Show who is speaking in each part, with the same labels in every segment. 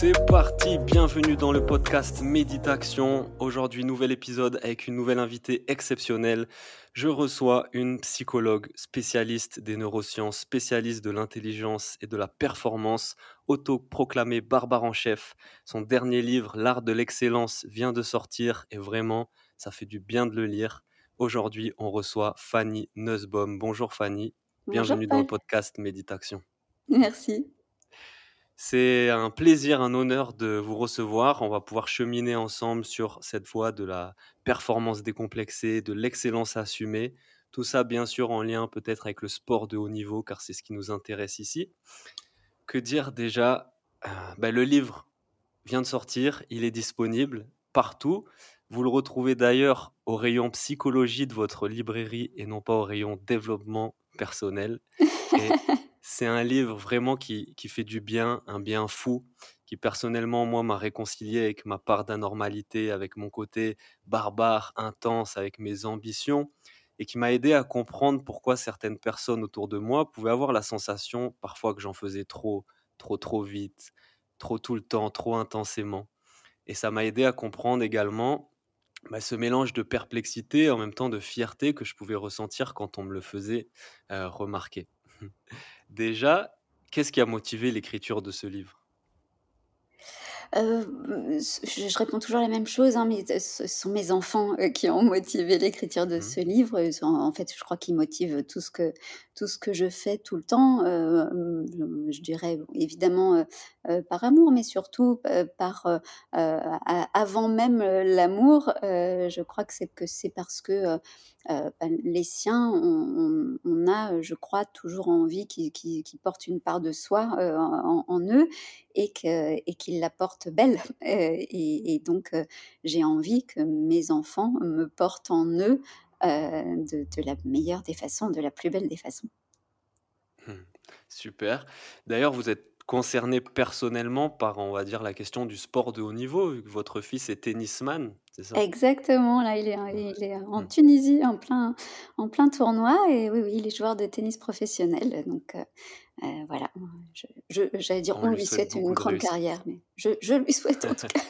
Speaker 1: C'est parti, bienvenue dans le podcast Méditation. Aujourd'hui, nouvel épisode avec une nouvelle invitée exceptionnelle. Je reçois une psychologue spécialiste des neurosciences, spécialiste de l'intelligence et de la performance, autoproclamée Barbare en chef. Son dernier livre, L'art de l'excellence, vient de sortir et vraiment, ça fait du bien de le lire. Aujourd'hui, on reçoit Fanny Nussbaum. Bonjour Fanny, bienvenue dans le podcast Méditation.
Speaker 2: Merci.
Speaker 1: C'est un plaisir, un honneur de vous recevoir. On va pouvoir cheminer ensemble sur cette voie de la performance décomplexée, de l'excellence assumée. Tout ça, bien sûr, en lien peut-être avec le sport de haut niveau, car c'est ce qui nous intéresse ici. Que dire déjà? Euh, ben, Le livre vient de sortir, il est disponible partout. Vous le retrouvez d'ailleurs au rayon psychologie de votre librairie et non pas au rayon développement personnel. c'est un livre vraiment qui, qui, fait du bien, un bien fou, qui personnellement, moi, m'a réconcilié avec ma part d'anormalité, avec mon côté barbare, intense, avec mes ambitions, et qui m'a aidé à comprendre pourquoi certaines personnes autour de moi pouvaient avoir la sensation parfois que j'en faisais trop, trop, trop vite, trop tout le temps, trop intensément. Et ça m'a aidé à comprendre également bah, ce mélange de perplexité en même temps de fierté que je pouvais ressentir quand on me le faisait euh, remarquer. Déjà, qu'est-ce qui a motivé l'écriture de ce livre?
Speaker 2: Euh, je, réponds toujours la même chose, hein, mais ce sont mes enfants euh, qui ont motivé l'écriture de mmh. ce livre. En, fait, je crois qu'ils motivent tout ce que tout ce que je fais tout le temps. Euh, je, dirais évidemment par amour, mais surtout par avant même l'amour. je crois que c'est que c'est parce que ben, les siens, on, a, je crois, toujours envie qu'ils portent une part de soi en, en, eux et qu'ils la portent belle. Et, donc, j'ai envie que mes enfants me portent en eux de, la meilleure des façons, de la plus belle des façons.
Speaker 1: Mmh. Super. D'ailleurs, vous êtes concerné personnellement par, on va dire, la question du sport de haut niveau, vu que votre fils est tennisman, c'est ça?
Speaker 2: Exactement, là, il est, il est en mmh. Tunisie, en plein, en plein tournoi, et oui, oui, il est joueur de tennis professionnel, donc euh, voilà, j'allais dire, on, lui souhaite, une grande carrière, mais je, je, lui souhaite en tout cas.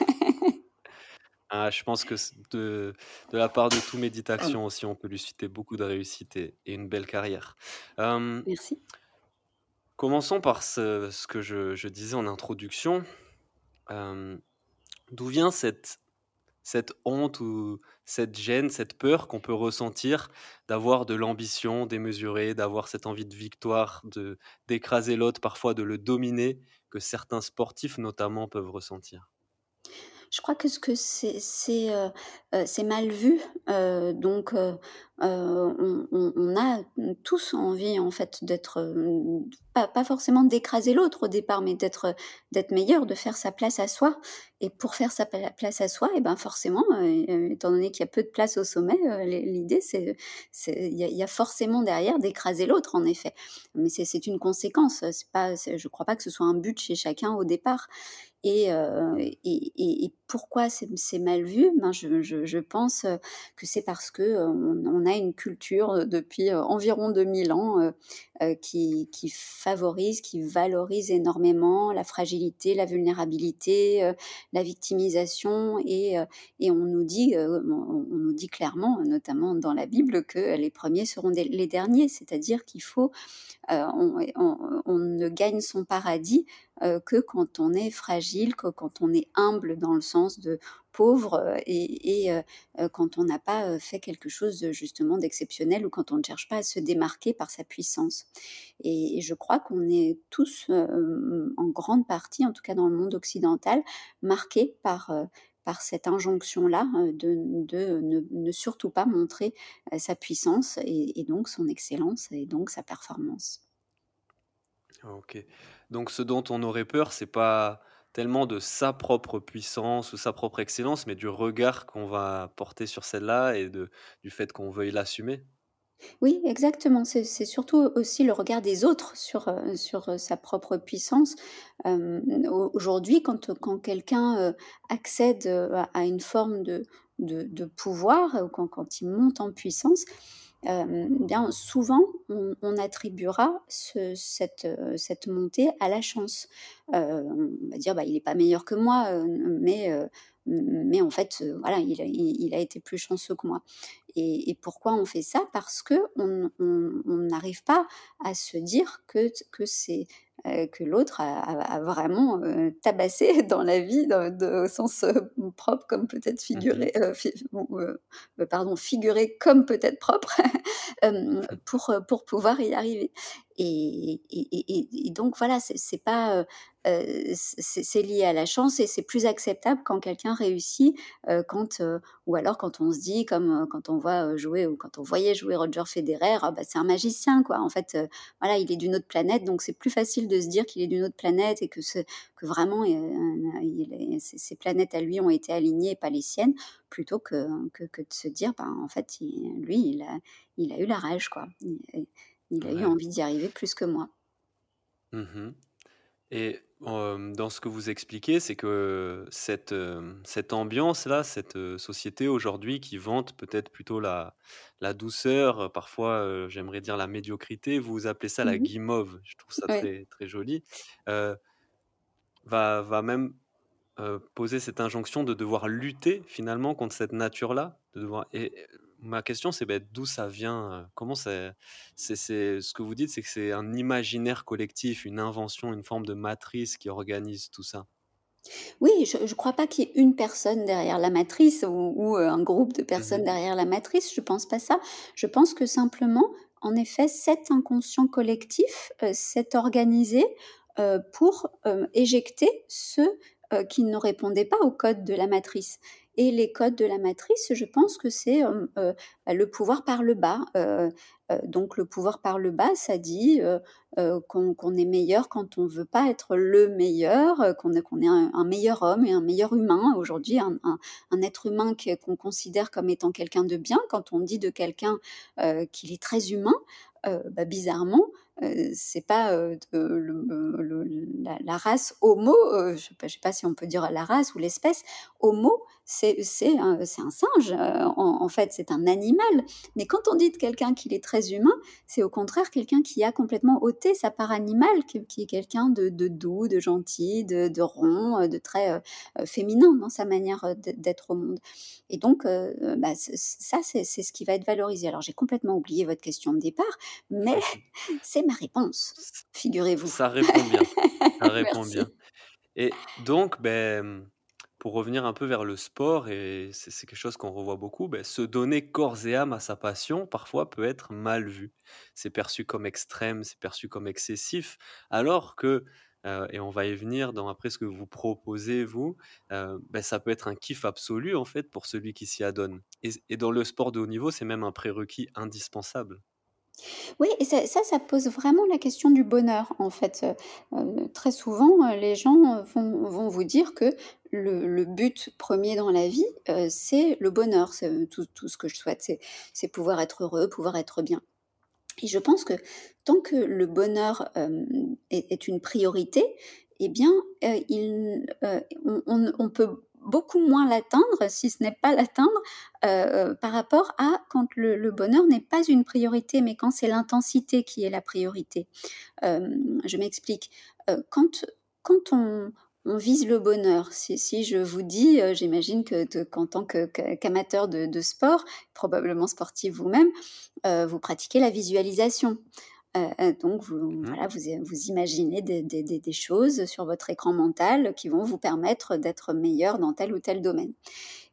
Speaker 1: ah, je pense que de, de, la part de tout Méditation aussi, on peut lui souhaiter beaucoup de réussite et, une belle carrière.
Speaker 2: Merci.
Speaker 1: Commençons par ce, que je, disais en introduction. D'où vient cette honte ou cette gêne, cette peur qu'on peut ressentir d'avoir de l'ambition démesurée, d'avoir cette envie de victoire, de d'écraser l'autre, parfois de le dominer, que certains sportifs notamment peuvent ressentir?
Speaker 2: Je crois que ce que c'est euh, euh, mal vu, euh, donc on, on, a tous envie en fait d'être pas, pas, forcément d'écraser l'autre au départ, mais d'être d'être meilleur, de faire sa place à soi. Et pour faire sa place à soi, et ben forcément, étant donné qu'il y a peu de place au sommet, l'idée c'est il y, a forcément derrière d'écraser l'autre en effet. Mais c'est une conséquence. C'est pas, je crois pas que ce soit un but chez chacun au départ. Pourquoi c'est mal vu ben je, pense que c'est parce que on, a une culture depuis environ 2000 ans qui, favorise, qui valorise énormément la fragilité, la vulnérabilité, la victimisation, et, et on nous dit, on, nous dit clairement, notamment dans la Bible, que les premiers seront les derniers, c'est-à-dire qu'il faut, on, ne gagne son paradis que quand on est fragile, que quand on est humble dans le sens de pauvre et, quand on n'a pas fait quelque chose justement d'exceptionnel ou quand on ne cherche pas à se démarquer par sa puissance. Et, je crois qu'on est tous en grande partie, en tout cas dans le monde occidental, marqués par par cette injonction-là de, de ne, surtout pas montrer sa puissance et, et, donc son excellence et donc sa performance.
Speaker 1: Ok. Donc ce dont on aurait peur, c'est pas tellement de sa propre puissance ou sa propre excellence, mais du regard qu'on va porter sur celle-là et du fait qu'on veuille l'assumer?
Speaker 2: Oui, exactement. C'est surtout aussi le regard des autres sur, heu, sur, heu, sa propre puissance. Au aujourd'hui, quand, quand quelqu'un, accède, à une forme de de de pouvoir, quand quand il monte en puissance, hem, bien souvent on attribuera ce cette, montée à la chance. Heu, on va dire: «Bah, il est pas meilleur que moi, mais mais en fait, voilà, il a été plus chanceux que moi». Et et pourquoi on fait ça? Parce qu'on on n'arrive pas à se dire que que c'est, que l'autre a a a vraiment, heu, tabassé dans la vie, dans de au sens, heu, propre comme peut-être
Speaker 1: Mmh
Speaker 2: figuré, fi pardon, figuré comme peut-être propre, hem, pour, pour pouvoir y arriver. Et donc voilà, c'est pas, heu, heu, c'est lié à la chance et c'est plus acceptable quand quelqu'un réussit, heu, quand, ou alors quand on se dit comme, quand on voit, jouer ou quand on voyait jouer Roger Federer: «Ah bah, c'est un magicien quoi». En fait, voilà, il est d'une autre planète, donc c'est plus facile de se dire qu'il est d'une autre planète et que que vraiment, il ses planètes à lui ont été alignées et pas les siennes, plutôt que que de se dire: «Ben, en fait, lui, il a eu la rage quoi. Il a eu envie d'y arriver plus que moi».
Speaker 1: Mmh mh. Et dans ce que vous expliquez, c'est que cette, cette ambiance-là, cette, société aujourd'hui qui vante peut-être plutôt la la douceur, heu, parfois, heu, j'aimerais dire la médiocrité, vous appelez ça
Speaker 2: Mmh
Speaker 1: la
Speaker 2: mh.
Speaker 1: guimauve, je trouve ça
Speaker 2: Ouais.
Speaker 1: très très joli, heu va va même, poser cette injonction de devoir lutter finalement contre cette nature-là, de devoir et ma question c'est, beh, d'où ça vient, heu? Comment c'est c'est ce que vous dites, c'est que c'est un imaginaire collectif, une invention, une forme de matrice qui organise tout ça?
Speaker 2: Oui, je je crois pas qu'il y ait une personne derrière la matrice ou ou, heu, un groupe de
Speaker 1: Mmh
Speaker 2: personnes derrière la matrice, je pense pas ça. Je pense que simplement, en effet, cet inconscient collectif, heu, s'est organisé, pour, éjecter ceux, qui ne répondaient pas aux codes de la matrice. Et les codes de la matrice, je pense que c'est, hem, heu, bah, le pouvoir par le bas, heu, donc le pouvoir par le bas, ça dit, qu'on est meilleur quand on veut pas être le meilleur, qu'on est qu'on est un meilleur homme et un meilleur humain. Aujourd'hui, un un être humain qu'on considère comme étant quelqu'un de bien, quand on dit de quelqu'un, qu'il est très humain, bah, bizarrement, heu, c'est pas, la race homo, je je sais pas si on peut dire la race ou l'espèce, homo, c'est un singe, heu, en en fait, c'est un animal. Mais quand on dit de quelqu'un qu'il est très humain, c'est au contraire quelqu'un qui a complètement ôté sa part animale, qui qui est quelqu'un de de doux, de gentil, de de rond, heu, de très, heu, féminin dans sa manière, d'être au monde. Et donc, bah, ça, c'est ce qui va être valorisé. Alors j'ai complètement oublié votre question de départ, mais c'est ma réponse, figurez-vous.
Speaker 1: ça répond bien, ça répond bien. Et donc, mmh, pour revenir un peu vers le sport et c'est quelque chose qu'on revoit beaucoup, beh, se donner corps et âme à sa passion, parfois, peut être mal vu. C'est perçu comme extrême, c'est perçu comme excessif, alors que, heu et on va y venir dans après ce que vous proposez vous, heu, bah, ça peut être un kiff absolu, en fait, pour celui qui s'y adonne. Et dans le sport de haut niveau, c'est même un prérequis indispensable.
Speaker 2: Oui et ça ça pose vraiment la question du bonheur, en fait, heu heu, très souvent, heu, les gens, vont vous dire que le but 1er dans la vie, c'est le bonheur. C'est, tout ce que je souhaite, c'est pouvoir être heureux, pouvoir être bien. Et je pense que tant que le bonheur, est une priorité et bien, on peut beaucoup moins l'atteindre, si ce n'est pas l'atteindre, heu heu, par rapport à quand le bonheur n'est pas une priorité, mais quand c'est l'intensité qui est la priorité. Hem, je m'explique, quand quand on vise le bonheur, si je vous dis, j'imagine que qu'en tant qu'amateur de sport, probablement sportif vous-même, vous pratiquez la visualisation. Heu heu, donc vous
Speaker 1: Mmh
Speaker 2: voilà, vous imaginez des des des des choses sur votre écran mental qui vont vous permettre d'être meilleur dans tel ou tel domaine.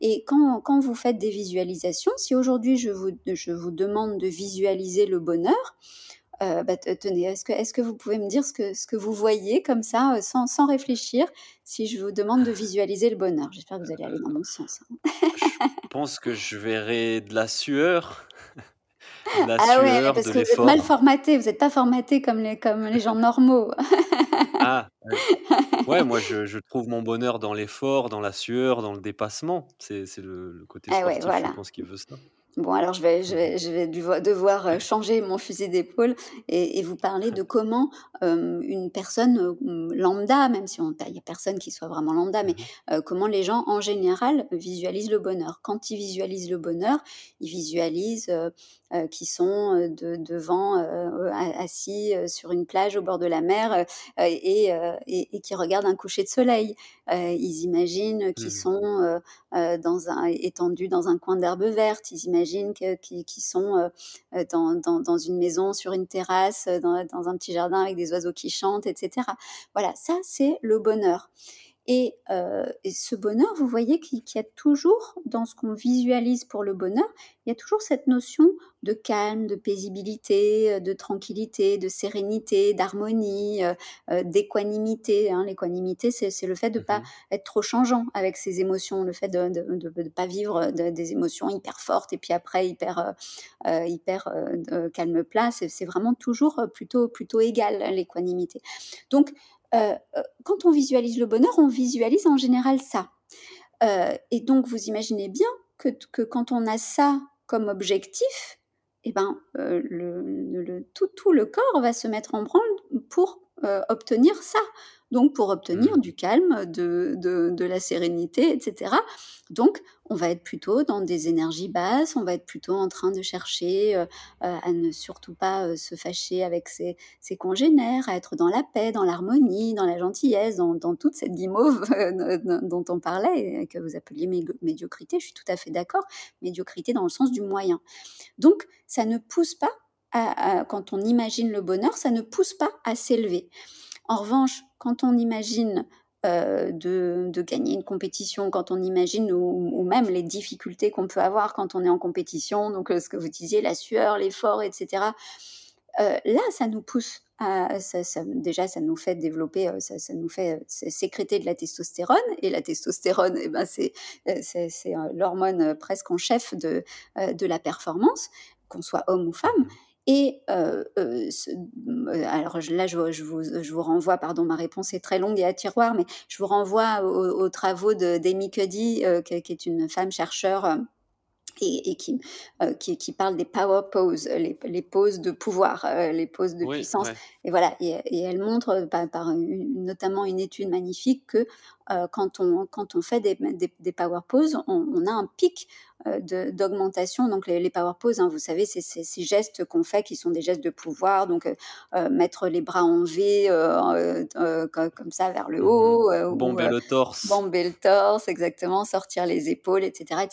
Speaker 2: Et quand quand vous faites des visualisations, si aujourd'hui je vous je vous demande de visualiser le bonheur, heu, bah, te tenez, est-ce que vous pouvez me dire ce que ce que vous voyez comme ça, sans réfléchir, si je vous demande de visualiser le bonheur? J'espère que vous allez aller dans mon sens, hein.
Speaker 1: Je pense que je verrai de la sueur. La
Speaker 2: Ah ouais,
Speaker 1: sueur,
Speaker 2: parce
Speaker 1: de
Speaker 2: que vous êtes mal formaté, vous êtes pas formaté comme les comme les gens normaux.
Speaker 1: Ah, ouais. Moi je je trouve mon bonheur dans l'effort, dans la sueur, dans le dépassement. C'est le le côté
Speaker 2: Ah ouais,
Speaker 1: sportif, je pense, qui veut ça.
Speaker 2: Bon, alors je vais je vais je vais devoir, heu, changer mon fusil d'épaule et et vous parler de comment, hem, une personne, heu, mmh, lambda, même si il y a personne qui soit vraiment lambda, mais
Speaker 1: mh.
Speaker 2: heu, comment les gens, en général, visualisent le bonheur. Quand ils visualisent le bonheur, ils visualisent, heu, qu'ils sont, de devant, heu, a assis, sur une plage au bord de la mer, et heu et et qu'ils regardent un coucher de soleil. Ils imaginent
Speaker 1: Mmh
Speaker 2: qu'ils
Speaker 1: mh.
Speaker 2: sont, dans un étendus dans un coin d'herbe verte. Ils imaginent qu'ils sont, dans dans dans une maison sur une terrasse, dans dans un petit jardin avec des oiseaux qui chantent et cetera. Voilà, ça, c'est le bonheur et heu et ce bonheur, vous voyez qu'il y a toujours dans ce qu'on visualise pour le bonheur, il y a toujours cette notion de calme, de paisibilité, heu, de tranquillité, de sérénité, d'harmonie, heu, d'équanimité, hein. L'équanimité, c'est le fait de
Speaker 1: Mmh
Speaker 2: pas
Speaker 1: mh.
Speaker 2: être trop changeant avec ses émotions, le fait de de pas vivre, de des émotions hyper fortes et puis après hyper, hyper, calme plat. C'est vraiment toujours, plutôt plutôt égal, l'équanimité. Donc heu heu, quand on visualise le bonheur, on visualise en général ça. Heu et donc vous imaginez bien que que quand on a ça comme objectif et ben, le le tout tout le corps va se mettre en branle pour, heu, obtenir ça. Donc pour obtenir
Speaker 1: Mmh.
Speaker 2: du calme, de de de la sérénité et cetera. Donc on va être plutôt dans des énergies basses, on va être plutôt en train de chercher, heu heu, à ne surtout pas, se fâcher avec ses ses congénères, à être dans la paix, dans l'harmonie, dans la gentillesse, dans dans toute cette guimauve, dont on parlait et que vous appeliez médiocrité. Je suis tout à fait d'accord. Médiocrité dans le sens du moyen. Donc ça ne pousse pas quand on imagine le bonheur, ça ne pousse pas à s'élever. En revanche, quand on imagine, heu, de gagner une compétition, quand on imagine ou même les difficultés qu'on peut avoir quand on est en compétition, donc heu, ce que vous disiez, la sueur, l'effort et cetera. Heu, là, ça nous pousse à déjà, ça nous fait développer, ça nous fait, sécréter de la testostérone et la testostérone et ben, c'est, l'hormone, presque en chef de, la performance, qu'on soit homme ou femme. Et ce alors là, je vous je vous je vous renvoie, pardon, ma réponse est très longue et à tiroir, mais je vous renvoie aux aux travaux d'Amy Cuddy, heu, qui est qui est une femme chercheure, hem et et qui, heu, qui qui parle des power poses, les les poses de pouvoir, les poses de
Speaker 1: Oui,
Speaker 2: puissance
Speaker 1: ouais.
Speaker 2: et voilà et et elle montre pa par une notamment une étude magnifique que, quand on quand on fait des des des power poses, on on a un pic, d'augmentation donc les les power poses, hein, vous savez, c'est ces gestes qu'on fait qui sont des gestes de pouvoir donc heu heu, mettre les bras en V, comme ça vers le
Speaker 1: Mmh mh.
Speaker 2: haut,
Speaker 1: Bomber le torse.
Speaker 2: bomber le torse, exactement, sortir les épaules et cetera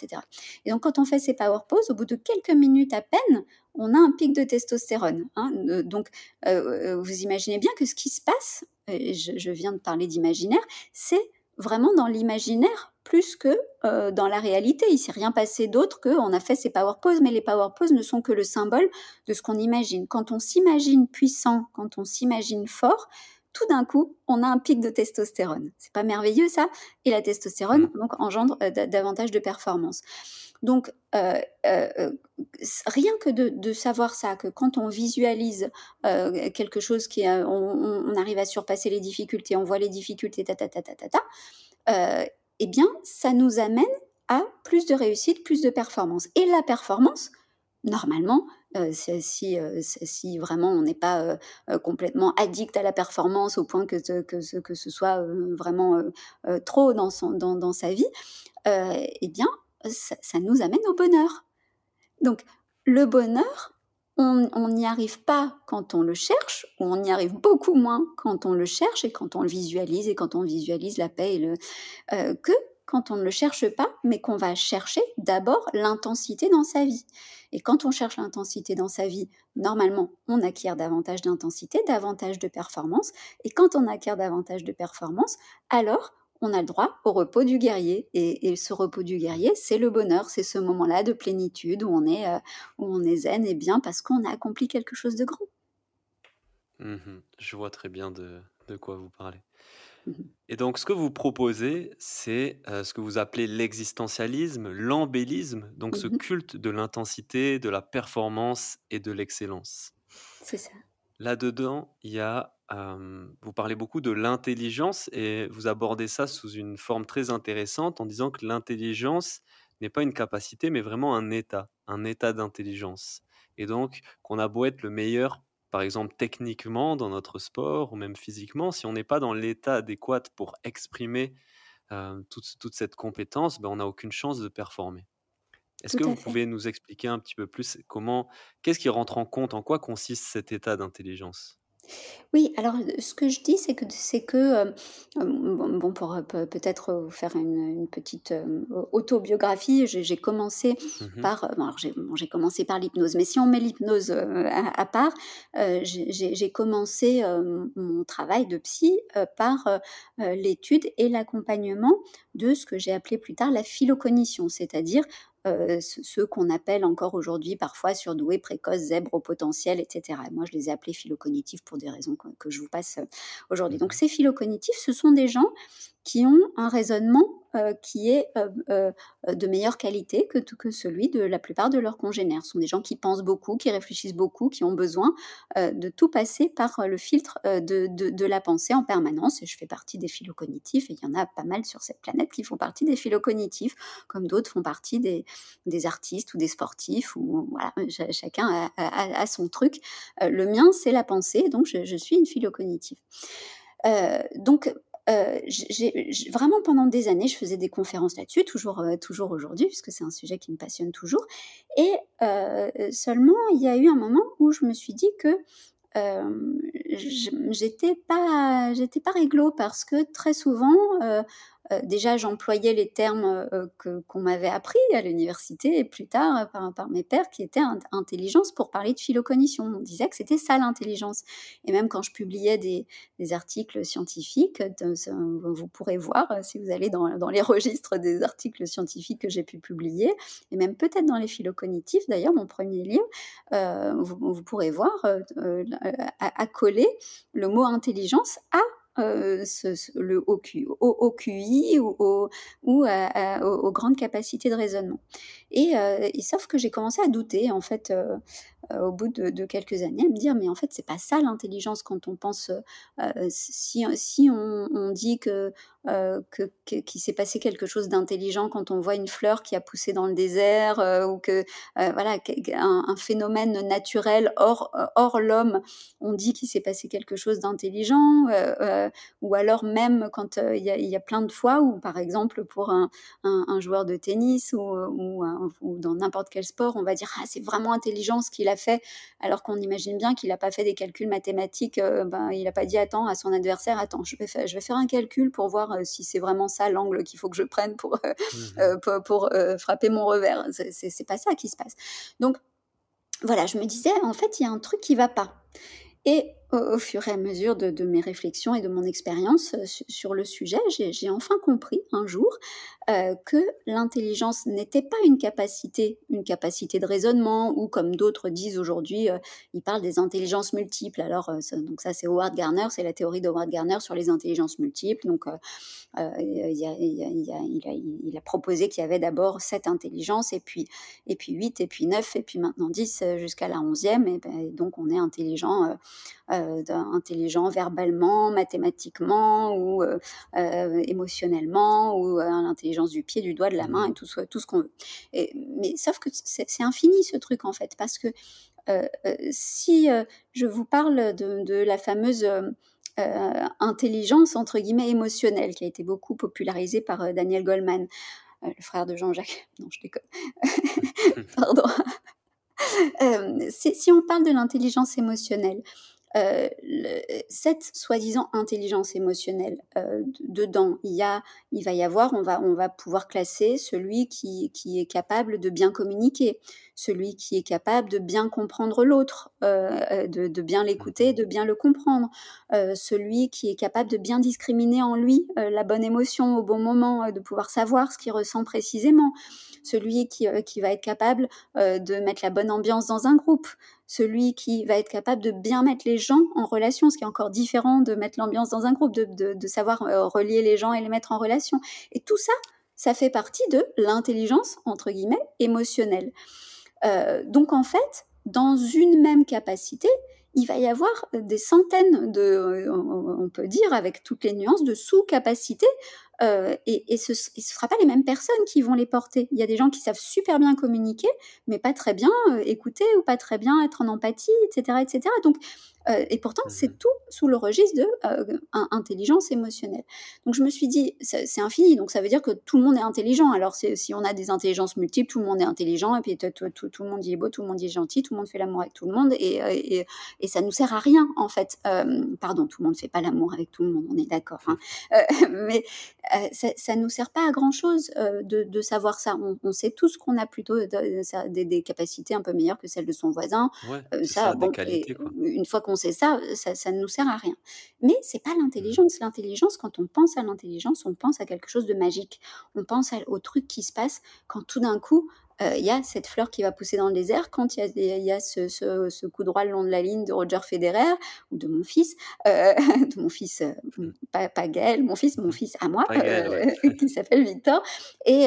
Speaker 2: et donc quand on fait ces power poses, au bout de quelques minutes à peine, on a un pic de testostérone, hein, donc vous imaginez bien que ce qui se passe et je je viens de parler d'imaginaire, c'est vraiment dans l'imaginaire plus que, heu, dans la réalité. Il s'est rien passé d'autre qu'on a fait ces power poses, mais les power poses ne sont que le symbole de ce qu'on imagine. Quand on s'imagine puissant, quand on s'imagine fort, tout d'un coup, on a un pic de testostérone. C'est pas merveilleux ça? Et la testostérone donc engendre, da davantage de performance. Donc heu, s rien que de de savoir ça, que quand on visualise, quelque chose qui on arrive à surpasser les difficultés, on voit les difficultés ta ta ta ta ta ta, et bien, ça nous amène à plus de réussite, plus de performance et la performance, normalement, si, heu, c'est si vraiment on n'est pas, heu, complètement addict à la performance au point que que ce que ce soit, vraiment, trop dans son dans dans sa vie, et bien, ça nous amène au bonheur. Donc le bonheur, on n'y arrive pas quand on le cherche ou on y arrive beaucoup moins quand on le cherche et quand on le visualise et quand on visualise la paix et le que quand on ne le cherche pas, mais qu'on va chercher d'abord l'intensité dans sa vie et quand on cherche l'intensité dans sa vie, normalement, on acquiert davantage d'intensité, davantage de performance et quand on acquiert davantage de performance, alors on a le droit au repos du guerrier et ce repos du guerrier, c'est le bonheur. C'est ce moment-là de plénitude où on est, où on est zen et bien parce qu'on a accompli quelque chose de grand.
Speaker 1: Mmh mh. Je vois très bien de quoi vous parlez.
Speaker 2: Mmh
Speaker 1: Et donc, ce que vous proposez, c'est euh, ce que vous appelez l'existentialisme, l'embellisme, donc ce
Speaker 2: Mmh
Speaker 1: culte de l'intensité, de la performance et de l'excellence.
Speaker 2: C'est ça.
Speaker 1: Là-dedans, il y a, hem, vous parlez beaucoup de l'intelligence et vous abordez ça sous une forme très intéressante en disant que l'intelligence n'est pas une capacité, mais vraiment un état, un état d'intelligence. Et donc, qu'on a beau être le meilleur, par exemple techniquement dans notre sport ou même physiquement, si on n'est pas dans l'état adéquat pour exprimer, heu, toute toute cette compétence, ben, on n'a aucune chance de performer. Est-ce que vous
Speaker 2: fait.
Speaker 1: pouvez nous expliquer un petit peu plus comment qu'est-ce qui rentre en compte? En quoi consiste cet état d'intelligence?
Speaker 2: Oui, alors, heu, ce que je dis, c'est que c'est que, hem, hem, bon bon pour, heu, peut peut-être, vous faire une, une petite, hem, au autobiographie, j'ai j'ai commencé
Speaker 1: Mmh mh.
Speaker 2: par, heu, bon alors j'ai bon j'ai commencé par l'hypnose, mais si on met l'hypnose, heu, à à part, heu, j'ai j'ai j'ai commencé, hem, mon travail de psy, heu, par, heu heu, l'étude et l'accompagnement de ce que j'ai appelé plus tard la phylocognition, c'est-à-dire, ce ceux qu'on appelle encore aujourd'hui parfois surdoués, précoces, zèbres au potentiel et cetera. Moi, je les ai appelés phylocognitifs pour des raisons que que je vous passe, heu, aujourd'hui. Donc
Speaker 1: Mmh
Speaker 2: ces phylocognitifs, ce sont des gens qui ont un raisonnement, heu, qui est, heu heu, de meilleure qualité que que celui de la plupart de leurs congénères. Ce sont des gens qui pensent beaucoup, qui réfléchissent beaucoup, qui ont besoin, de tout passer par, le filtre, de de la pensée en permanence je fais partie des phylocognitifs et il y en a pas mal sur cette planète qui font partie des phylocognitifs, comme d'autres font partie des des artistes ou des sportifs ou voilà, cha chacun a son truc. Le mien, c'est la pensée, donc je suis une phylocognitive. Heu, donc j'ai vraiment pendant des années, je faisais des conférences là-dessus, toujours, heu, toujours aujourd'hui, puisque c'est un sujet qui me passionne toujours. Et heu, seulement il y a eu un moment où je me suis dit que, j'étais pas j'étais pas réglo parce que très souvent, déjà j'employais les termes, heu que qu'on m'avait appris à l'université et plus tard, par mes pairs qui étaient int intelligence pour parler de phylocognition. On disait que c'était ça l'intelligence et même quand je publiais des articles scientifiques, vous pourrez voir, si vous allez dans les registres des articles scientifiques que j'ai pu publier et même peut-être dans les phylocognitifs d'ailleurs, mon premier livre, vous pourrez voir, accolé le mot intelligence à, ce le OQ, au ou aux grandes capacités de raisonnement. Et heu et sauf que j'ai commencé à douter en fait, heu, au bout de quelques années, à me dire: «Mais en fait, c'est pas ça l'intelligence quand on pense, si si on dit que, heu, que que qu'il s'est passé quelque chose d'intelligent quand on voit une fleur qui a poussé dans le désert, heu, ou que, heu, voilà, un phénomène naturel hors, hors l'homme, on dit qu'il s'est passé quelque chose d'intelligent, ou alors même quand, il y a plein de fois où, par exemple, pour un un joueur de tennis ou ou dans n'importe quel sport, on va dire: «Ah, c'est vraiment intelligent ce qu'il a fait», alors qu'on imagine bien qu'il a pas fait des calculs mathématiques, ben, il a pas dit: «Attends» à son adversaire: «Attends, je vais je vais faire un calcul pour voir, heu, si c'est vraiment ça l'angle qu'il faut que je prenne pour, heu
Speaker 1: Mmh mh.
Speaker 2: heu, pour frapper mon revers». C'est pas ça qui se passe. Donc voilà, je me disais: «En fait, il y a un truc qui va pas». Et au fur et à mesure de mes réflexions et de mon expérience, su sur le sujet, j'ai enfin compris un jour, heu, que l'intelligence n'était pas une capacité une capacité de raisonnement ou comme d'autres disent aujourd'hui, heu, ils parlent des intelligences multiples. Alors, heu, ça donc ça c'est Howard Gardner, c'est la théorie de Howard Gardner sur les intelligences multiples. Donc, il a proposé qu'il y avait d'abord 7 intelligences et puis et puis 8 et puis 9 et puis maintenant 10, heu, jusqu'à la 11e et ben, donc on est intelligent, intelligent verbalement, mathématiquement ou heu heu, émotionnellement ou l'intelligence du pied, du doigt, de la main et
Speaker 1: Mmh
Speaker 2: tout ce tout ce qu'on veut. Et mais sauf que c'est infini ce truc en fait parce que, si, je vous parle de de la fameuse, «intelligence» entre guillemets émotionnelle qui a été beaucoup popularisée par, Daniel Goleman, heu, le frère de Jean-Jacques. Non, je déconne. Pardon. Si on parle de l'intelligence émotionnelle, le cette soi-disant intelligence émotionnelle, heu, d dedans, il y a il va y avoir on va on va pouvoir classer celui qui qui est capable de bien communiquer, celui qui est capable de bien comprendre l'autre, euh, de, bien l'écouter, de bien le comprendre, celui qui est capable de bien discriminer en lui la bonne émotion au bon moment, de pouvoir savoir ce qu'il ressent précisément, celui qui, qui va être capable de mettre la bonne ambiance dans un groupe, celui qui va être capable de bien mettre les gens en relation, ce qui est encore différent de mettre l'ambiance dans un groupe, de, de savoir relier les gens et les mettre en relation. Et tout ça, ça fait partie de l'intelligence, entre guillemets, émotionnelle. Euh, donc en fait, dans une même capacité, il va y avoir des centaines de, on peut dire avec toutes les nuances, de sous-capacités euh, et, ce ne sera pas les mêmes personnes qui vont les porter. Il y a des gens qui savent super bien communiquer, mais pas très bien euh, écouter ou pas très bien être en empathie, etc. etc. Donc, euh, et pourtant, c'est mmh tout sous le registre de intelligence émotionnelle. Donc je me suis dit, c'est infini, donc ça veut dire que tout le monde est intelligent. Alors si on a des intelligences multiples, tout le monde est intelligent, et puis tout, le monde y est beau, tout le monde y est gentil, tout le monde fait l'amour avec tout le monde, et, et, et, ça nous sert à rien en fait. pardon, tout le monde ne fait pas l'amour avec tout le monde, on est d'accord. Hein. mais euh, ça, ne nous sert pas à grand chose euh, de, savoir ça. On, sait tous qu'on a plutôt des, capacités un peu meilleures que celles de son voisin.
Speaker 1: Euh, ça, bon,
Speaker 2: une fois qu'on sait ça, ça, ne nous sert à rien. Mais c'est pas l'intelligence. Mmh. L'intelligence, quand on pense à l'intelligence, on pense à quelque chose de magique. On pense au truc qui se passe quand tout d'un coup euh, il y a cette fleur qui va pousser dans le désert, quand il y a, ce, coup droit le long de la ligne de Roger Federer ou de mon fils, euh, de mon fils, euh, pas, pas, Gaël, mon fils, mon fils à moi, qui s'appelle Victor. Et,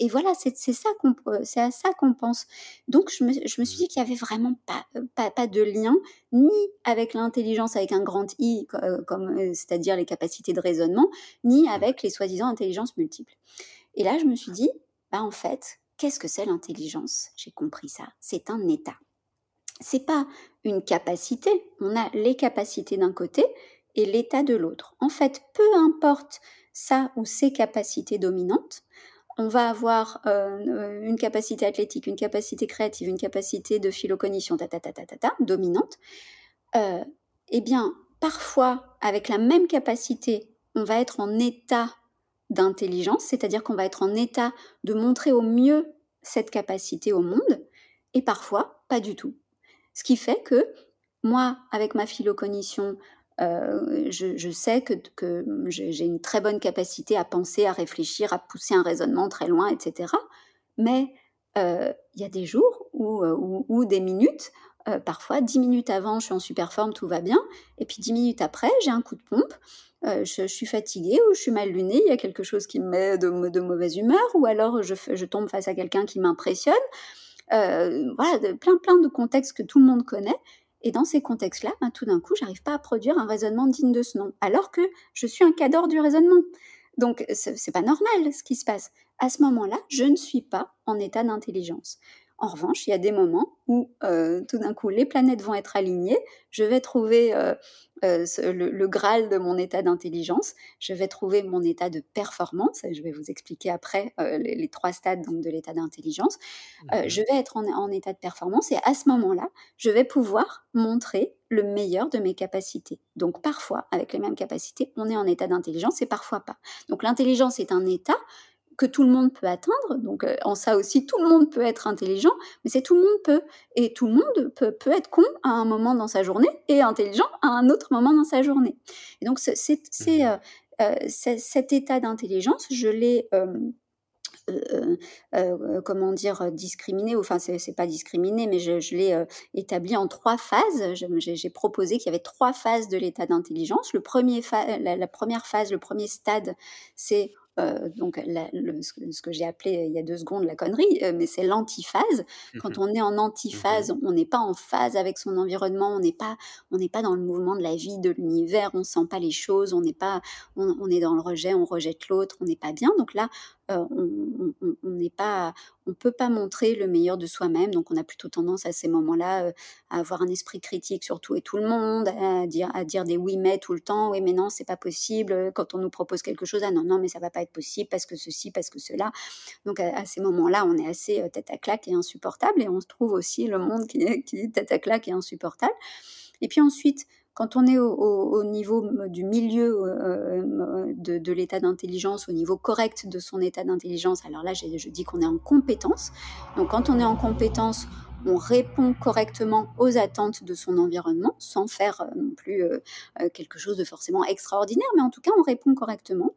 Speaker 2: et, voilà, c'est ça qu'on, c'est à ça qu'on pense. Donc je me, je me suis dit qu'il y avait vraiment pas, pas, pas de lien ni avec l'intelligence avec un grand I, comme, c'est-à-dire les capacités de raisonnement, ni avec les soi-disant intelligences multiples. Et là, je me suis dit, bah en fait, Qu'est-ce que c'est l'intelligence? J'ai compris ça. C'est un état. C'est pas une capacité. On a les capacités d'un côté et l'état de l'autre. En fait, peu importe ça ou ses capacités dominantes, on va avoir euh, une capacité athlétique, une capacité créative, une capacité de philocognition, ta, ta, ta, ta, ta, dominante. Euh, eh bien, parfois, avec la même capacité, on va être en état d'intelligence, c'est-à-dire qu'on va être en état de montrer au mieux cette capacité au monde, et parfois pas du tout. Ce qui fait que moi, avec ma philocognition, euh, je, sais que, j'ai une très bonne capacité à penser, à réfléchir, à pousser un raisonnement très loin, etc. Mais euh, il y a des jours ou, euh, des minutes, parfois dix minutes avant, je suis en super forme, tout va bien, et puis dix minutes après, j'ai un coup de pompe, euh, je, suis fatiguée ou je suis mal lunée, il y a quelque chose qui me met de, mauvaise humeur, ou alors je, tombe face à quelqu'un qui m'impressionne. Euh, voilà, plein plein de contextes que tout le monde connaît. Et dans ces contextes-là, ben, tout d'un coup, j'arrive pas à produire un raisonnement digne de ce nom, alors que je suis un cadre du raisonnement. Donc c'est pas normal ce qui se passe. À ce moment-là, je ne suis pas en état d'intelligence. En revanche, il y a des moments où euh, tout d'un coup les planètes vont être alignées, je vais trouver euh, euh, le, graal de mon état d'intelligence, je vais trouver mon état de performance, et je vais vous expliquer après les, trois stades donc, de l'état d'intelligence, je vais être en, en, état de performance et à ce moment-là, je vais pouvoir montrer le meilleur de mes capacités. Donc parfois, avec les mêmes capacités, on est en état d'intelligence et parfois pas. Donc l'intelligence est un état, que tout le monde peut atteindre. Donc euh, en ça aussi, tout le monde peut être intelligent, mais c'est tout le monde peut. Et tout le monde peut, peut, être con à un moment dans sa journée et intelligent à un autre moment dans sa journée. Et donc c'est, euh, euh, cet état d'intelligence, je l'ai... comment dire, discriminé, enfin c'est pas discriminé, mais je, l'ai établi en trois phases. J'ai proposé qu'il y avait trois phases de l'état d'intelligence. Le premier la, première phase, le premier stade, c'est euh, donc ce que, j'ai appelé euh, il y a deux secondes la connerie, euh, mais c'est l'antiphase. Quand mmh on est en antiphase, on n'est pas en phase avec son environnement, on n'est pas, on n'est pas dans le mouvement de la vie, de l'univers, on sent pas les choses, on n'est pas, on, est dans le rejet, on rejette l'autre, on n'est pas bien. Donc là, on n'est pas, on peut pas montrer le meilleur de soi-même. Donc on a plutôt tendance à ces moments-là à avoir un esprit critique sur tout et tout le monde, à dire, à dire des oui mais tout le temps, oui mais non c'est pas possible. Quand on nous propose quelque chose, ah non non mais ça va pas être possible parce que ceci, parce que cela. Donc à, ces moments-là, on est assez tête à claque et insupportable et on se trouve aussi le monde qui est tête à claque et insupportable. Et puis ensuite, Quand on est au, niveau du milieu de, de l'état d'intelligence, au niveau correct de son état d'intelligence, alors là, je dis qu'on est en compétence. Donc, quand on est en compétence, on répond correctement aux attentes de son environnement, sans faire non plus quelque chose de forcément extraordinaire, mais en tout cas, on répond correctement.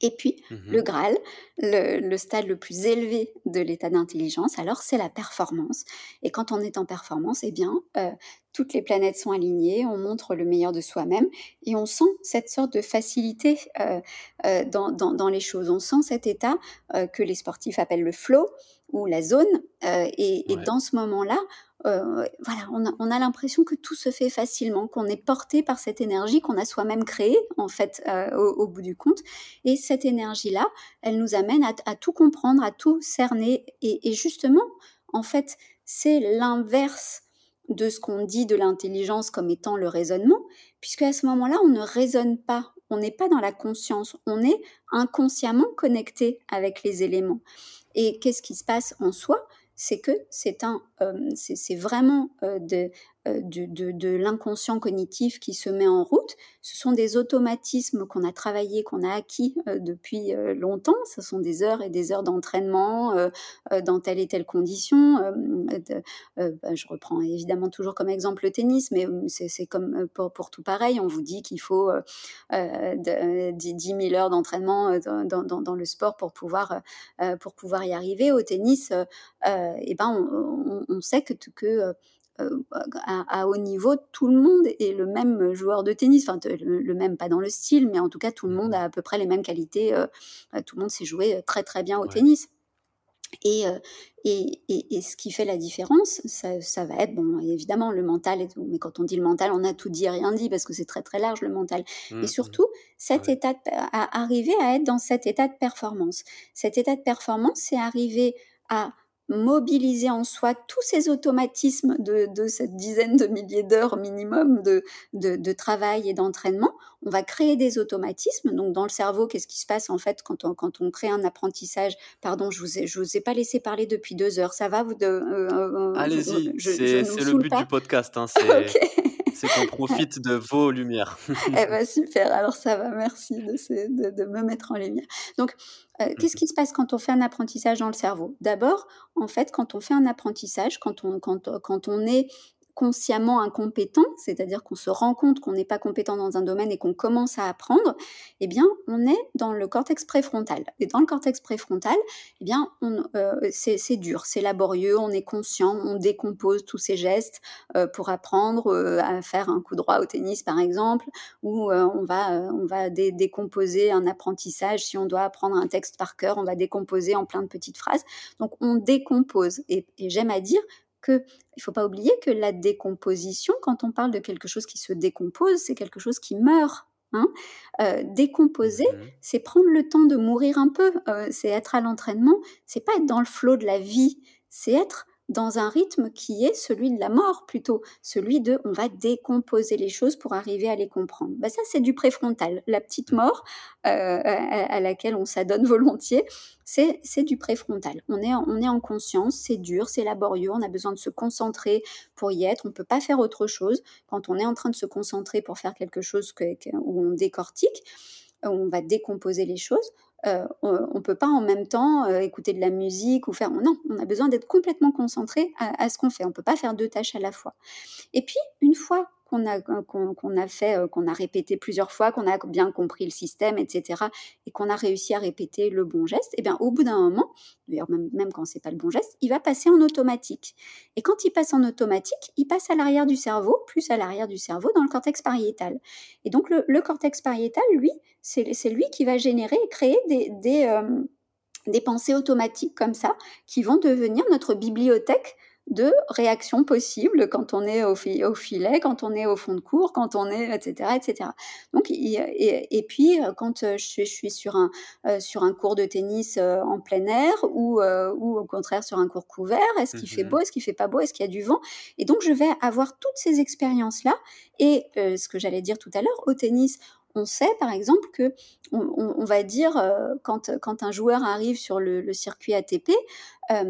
Speaker 2: Et puis, mmh le Graal, le, stade le plus élevé de l'état d'intelligence, alors c'est la performance. Et quand on est en performance, eh bien, euh, toutes les planètes sont alignées, on montre le meilleur de soi-même et on sent cette sorte de facilité euh, euh, dans, les choses. On sent cet état que les sportifs appellent le flow ou la zone. et, et dans ce moment-là, euh, voilà, on a, l'impression que tout se fait facilement, qu'on est porté par cette énergie qu'on a soi-même créée, en fait, euh, au, bout du compte. Et cette énergie-là, elle nous amène à, tout comprendre, à tout cerner. Et, justement, en fait, c'est l'inverse de ce qu'on dit de l'intelligence comme étant le raisonnement, puisque à ce moment-là, on ne raisonne pas, on n'est pas dans la conscience, on est inconsciemment connecté avec les éléments. Et qu'est-ce qui se passe en soi? C'est que c'est un, c'est vraiment euh, de, euh, de, l'inconscient cognitif qui se met en route. Ce sont des automatismes qu'on a travaillés, qu'on a acquis euh, depuis euh, longtemps. Ce sont des heures et des heures d'entraînement dans telle et telle condition. Bah, je reprends évidemment toujours comme exemple le tennis, mais c'est comme pour, tout pareil. On vous dit qu'il faut 10 000 heures d'entraînement dans, le sport pour pouvoir, pour pouvoir y arriver. Au tennis, eh ben on, sait que, que euh, à, haut niveau, tout le monde est le même joueur de tennis. Enfin, le, même, pas dans le style, mais en tout cas, tout le monde a à peu près les mêmes qualités. Euh, euh, tout le monde sait jouer très très bien au tennis. Et, et, et, ce qui fait la différence, ça, ça, va être, bon, évidemment, le mental, et tout, mais quand on dit le mental, on a tout dit et rien dit, parce que c'est très très large le mental. Mmh, et mmh. surtout, cet état à arriver à être dans cet état de performance. Cet état de performance, c'est arriver à mobiliser en soi tous ces automatismes de, cette dizaine de milliers d'heures minimum de, de, travail et d'entraînement, on va créer des automatismes. Donc dans le cerveau, qu'est-ce qui se passe en fait quand on, quand on crée un apprentissage? Pardon, je vous ai, je vous ai pas laissé parler depuis deux heures. Ça va vous de
Speaker 1: euh, euh, Allez-y, c'est le but du podcast. Hein, c'est qu'on profite de vos lumières.
Speaker 2: eh ben super, alors ça va, merci de, de, me mettre en lumière. Donc, euh, qu'est-ce qui se passe quand on fait un apprentissage dans le cerveau? D'abord, en fait, quand on fait un apprentissage, quand on, quand, quand on est consciemment incompétent, c'est-à-dire qu'on se rend compte qu'on n'est pas compétent dans un domaine et qu'on commence à apprendre, eh bien, on est dans le cortex préfrontal. Et dans le cortex préfrontal, eh bien, euh, c'est dur, c'est laborieux, on est conscient, on décompose tous ces gestes euh, pour apprendre euh, à faire un coup droit au tennis, par exemple, ou on va, on va décomposer un apprentissage. Si on doit apprendre un texte par cœur, on va décomposer en plein de petites phrases. Donc, on décompose. et j'aime à dire il ne faut pas oublier que la décomposition, quand on parle de quelque chose qui se décompose, c'est quelque chose qui meurt. Hein. Euh, décomposer, mmh c'est prendre le temps de mourir un peu, euh, c'est être à l'entraînement, c'est pas être dans le flot de la vie, c'est être dans un rythme qui est celui de la mort plutôt, celui de on va décomposer les choses pour arriver à les comprendre. Bah ça c'est du préfrontal, la petite mmh. mort euh, à, laquelle on s'adonne volontiers, c'est du préfrontal. On est, on est en conscience, c'est dur, c'est laborieux, on a besoin de se concentrer pour y être, on ne peut pas faire autre chose. Quand on est en train de se concentrer pour faire quelque chose où on décortique, on va décomposer les choses, euh, on ne peut pas en même temps euh, écouter de la musique ou faire... Non, on a besoin d'être complètement concentré à, ce qu'on fait. On ne peut pas faire deux tâches à la fois. Et puis, une fois qu'on a, qu'on, a fait, euh, qu'on a répété plusieurs fois, qu'on a bien compris le système, etc., et qu'on a réussi à répéter le bon geste, et eh bien au bout d'un moment, d'ailleurs même, même quand c'est pas le bon geste, il va passer en automatique. Et quand il passe en automatique, il passe à l'arrière du cerveau, plus à l'arrière du cerveau, dans le cortex pariétal. Et donc le, cortex pariétal, lui, c'est, lui qui va générer et créer des, des, euh, des pensées automatiques comme ça, qui vont devenir notre bibliothèque de réactions possibles quand on est au, filet, quand on est au fond de cours, quand on est, etc., etc. Donc, et, puis, euh, quand euh, je suis, sur, un, euh, sur un cours de tennis en plein air ou, ou au contraire sur un cours couvert, est-ce qu'il fait mmh beau, est-ce qu'il fait pas beau, est-ce qu'il y a du vent? Et donc, je vais avoir toutes ces expériences-là. Et ce que j'allais dire tout à l'heure, au tennis, on sait par exemple que on, va dire euh, quand, un joueur arrive sur le, circuit ATP, euh,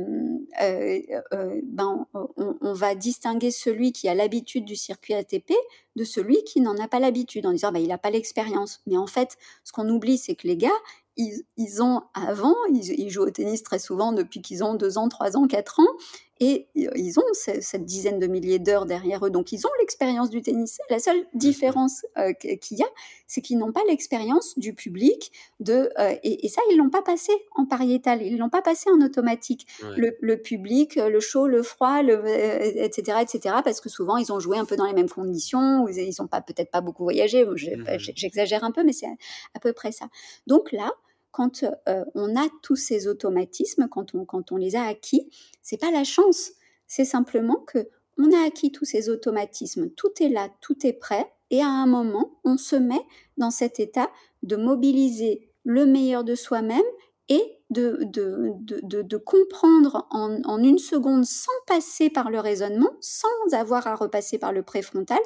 Speaker 2: ben, on, va distinguer celui qui a l'habitude du circuit ATP de celui qui n'en a pas l'habitude en disant bah, il n'a pas l'expérience. Mais en fait, ce qu'on oublie, c'est que les gars, ils, ont avant, ils, jouent au tennis très souvent depuis qu'ils ont 2 ans, 3 ans, 4 ans, et ils ont cette dizaine de milliers d'heures derrière eux, donc ils ont l'expérience du tennis. La seule différence euh, qu'il y a, c'est qu'ils n'ont pas l'expérience du public, de, euh, et, ça, ils l'ont pas passé en pariétal, ils l'ont pas passé en automatique. Le, public, le chaud, le froid, le, etc., etc., parce que souvent, ils ont joué un peu dans les mêmes conditions, ils n'ont pas peut-être pas beaucoup voyagé, mmh j'exagère un peu, mais c'est à peu près ça. Donc là, quand euh, on a tous ces automatismes, quand on, quand on les a acquis, c'est pas la chance, c'est simplement que on a acquis tous ces automatismes, tout est là, tout est prêt, et à un moment, on se met dans cet état de mobiliser le meilleur de soi-même et de, de, de, comprendre en, en, une seconde sans passer par le raisonnement, sans avoir à repasser par le préfrontal,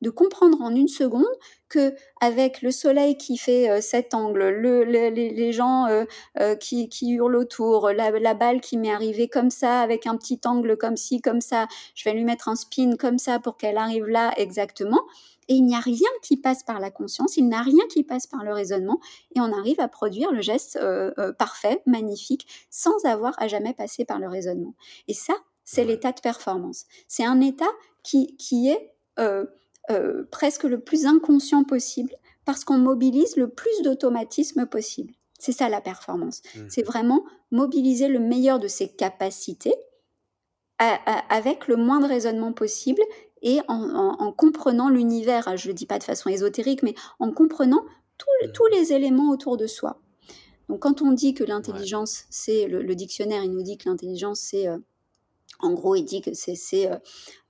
Speaker 2: de comprendre en une seconde que avec le soleil qui fait euh, cet angle, le, les, les, gens euh, euh, qui, qui, hurlent autour, la, la balle qui m'est arrivée comme ça, avec un petit angle comme ci, comme ça, je vais lui mettre un spin comme ça pour qu'elle arrive là exactement, et il n'y a rien qui passe par la conscience, il n'y a rien qui passe par le raisonnement, et on arrive à produire le geste parfait, magnifique, sans avoir à jamais passer par le raisonnement. Et ça, c'est l'état de performance. C'est un état qui, qui est euh, presque le plus inconscient possible, parce qu'on mobilise le plus d'automatisme possible. C'est ça la performance. Mmh. C'est vraiment mobiliser le meilleur de ses capacités avec le moins de raisonnement possible et en, comprenant l'univers, je ne le dis pas de façon ésotérique, mais en comprenant mmh. tous les éléments autour de soi. Donc quand on dit que l'intelligence, c'est le, dictionnaire, il nous dit que l'intelligence, c'est... Euh, en gros, il dit que c'est euh,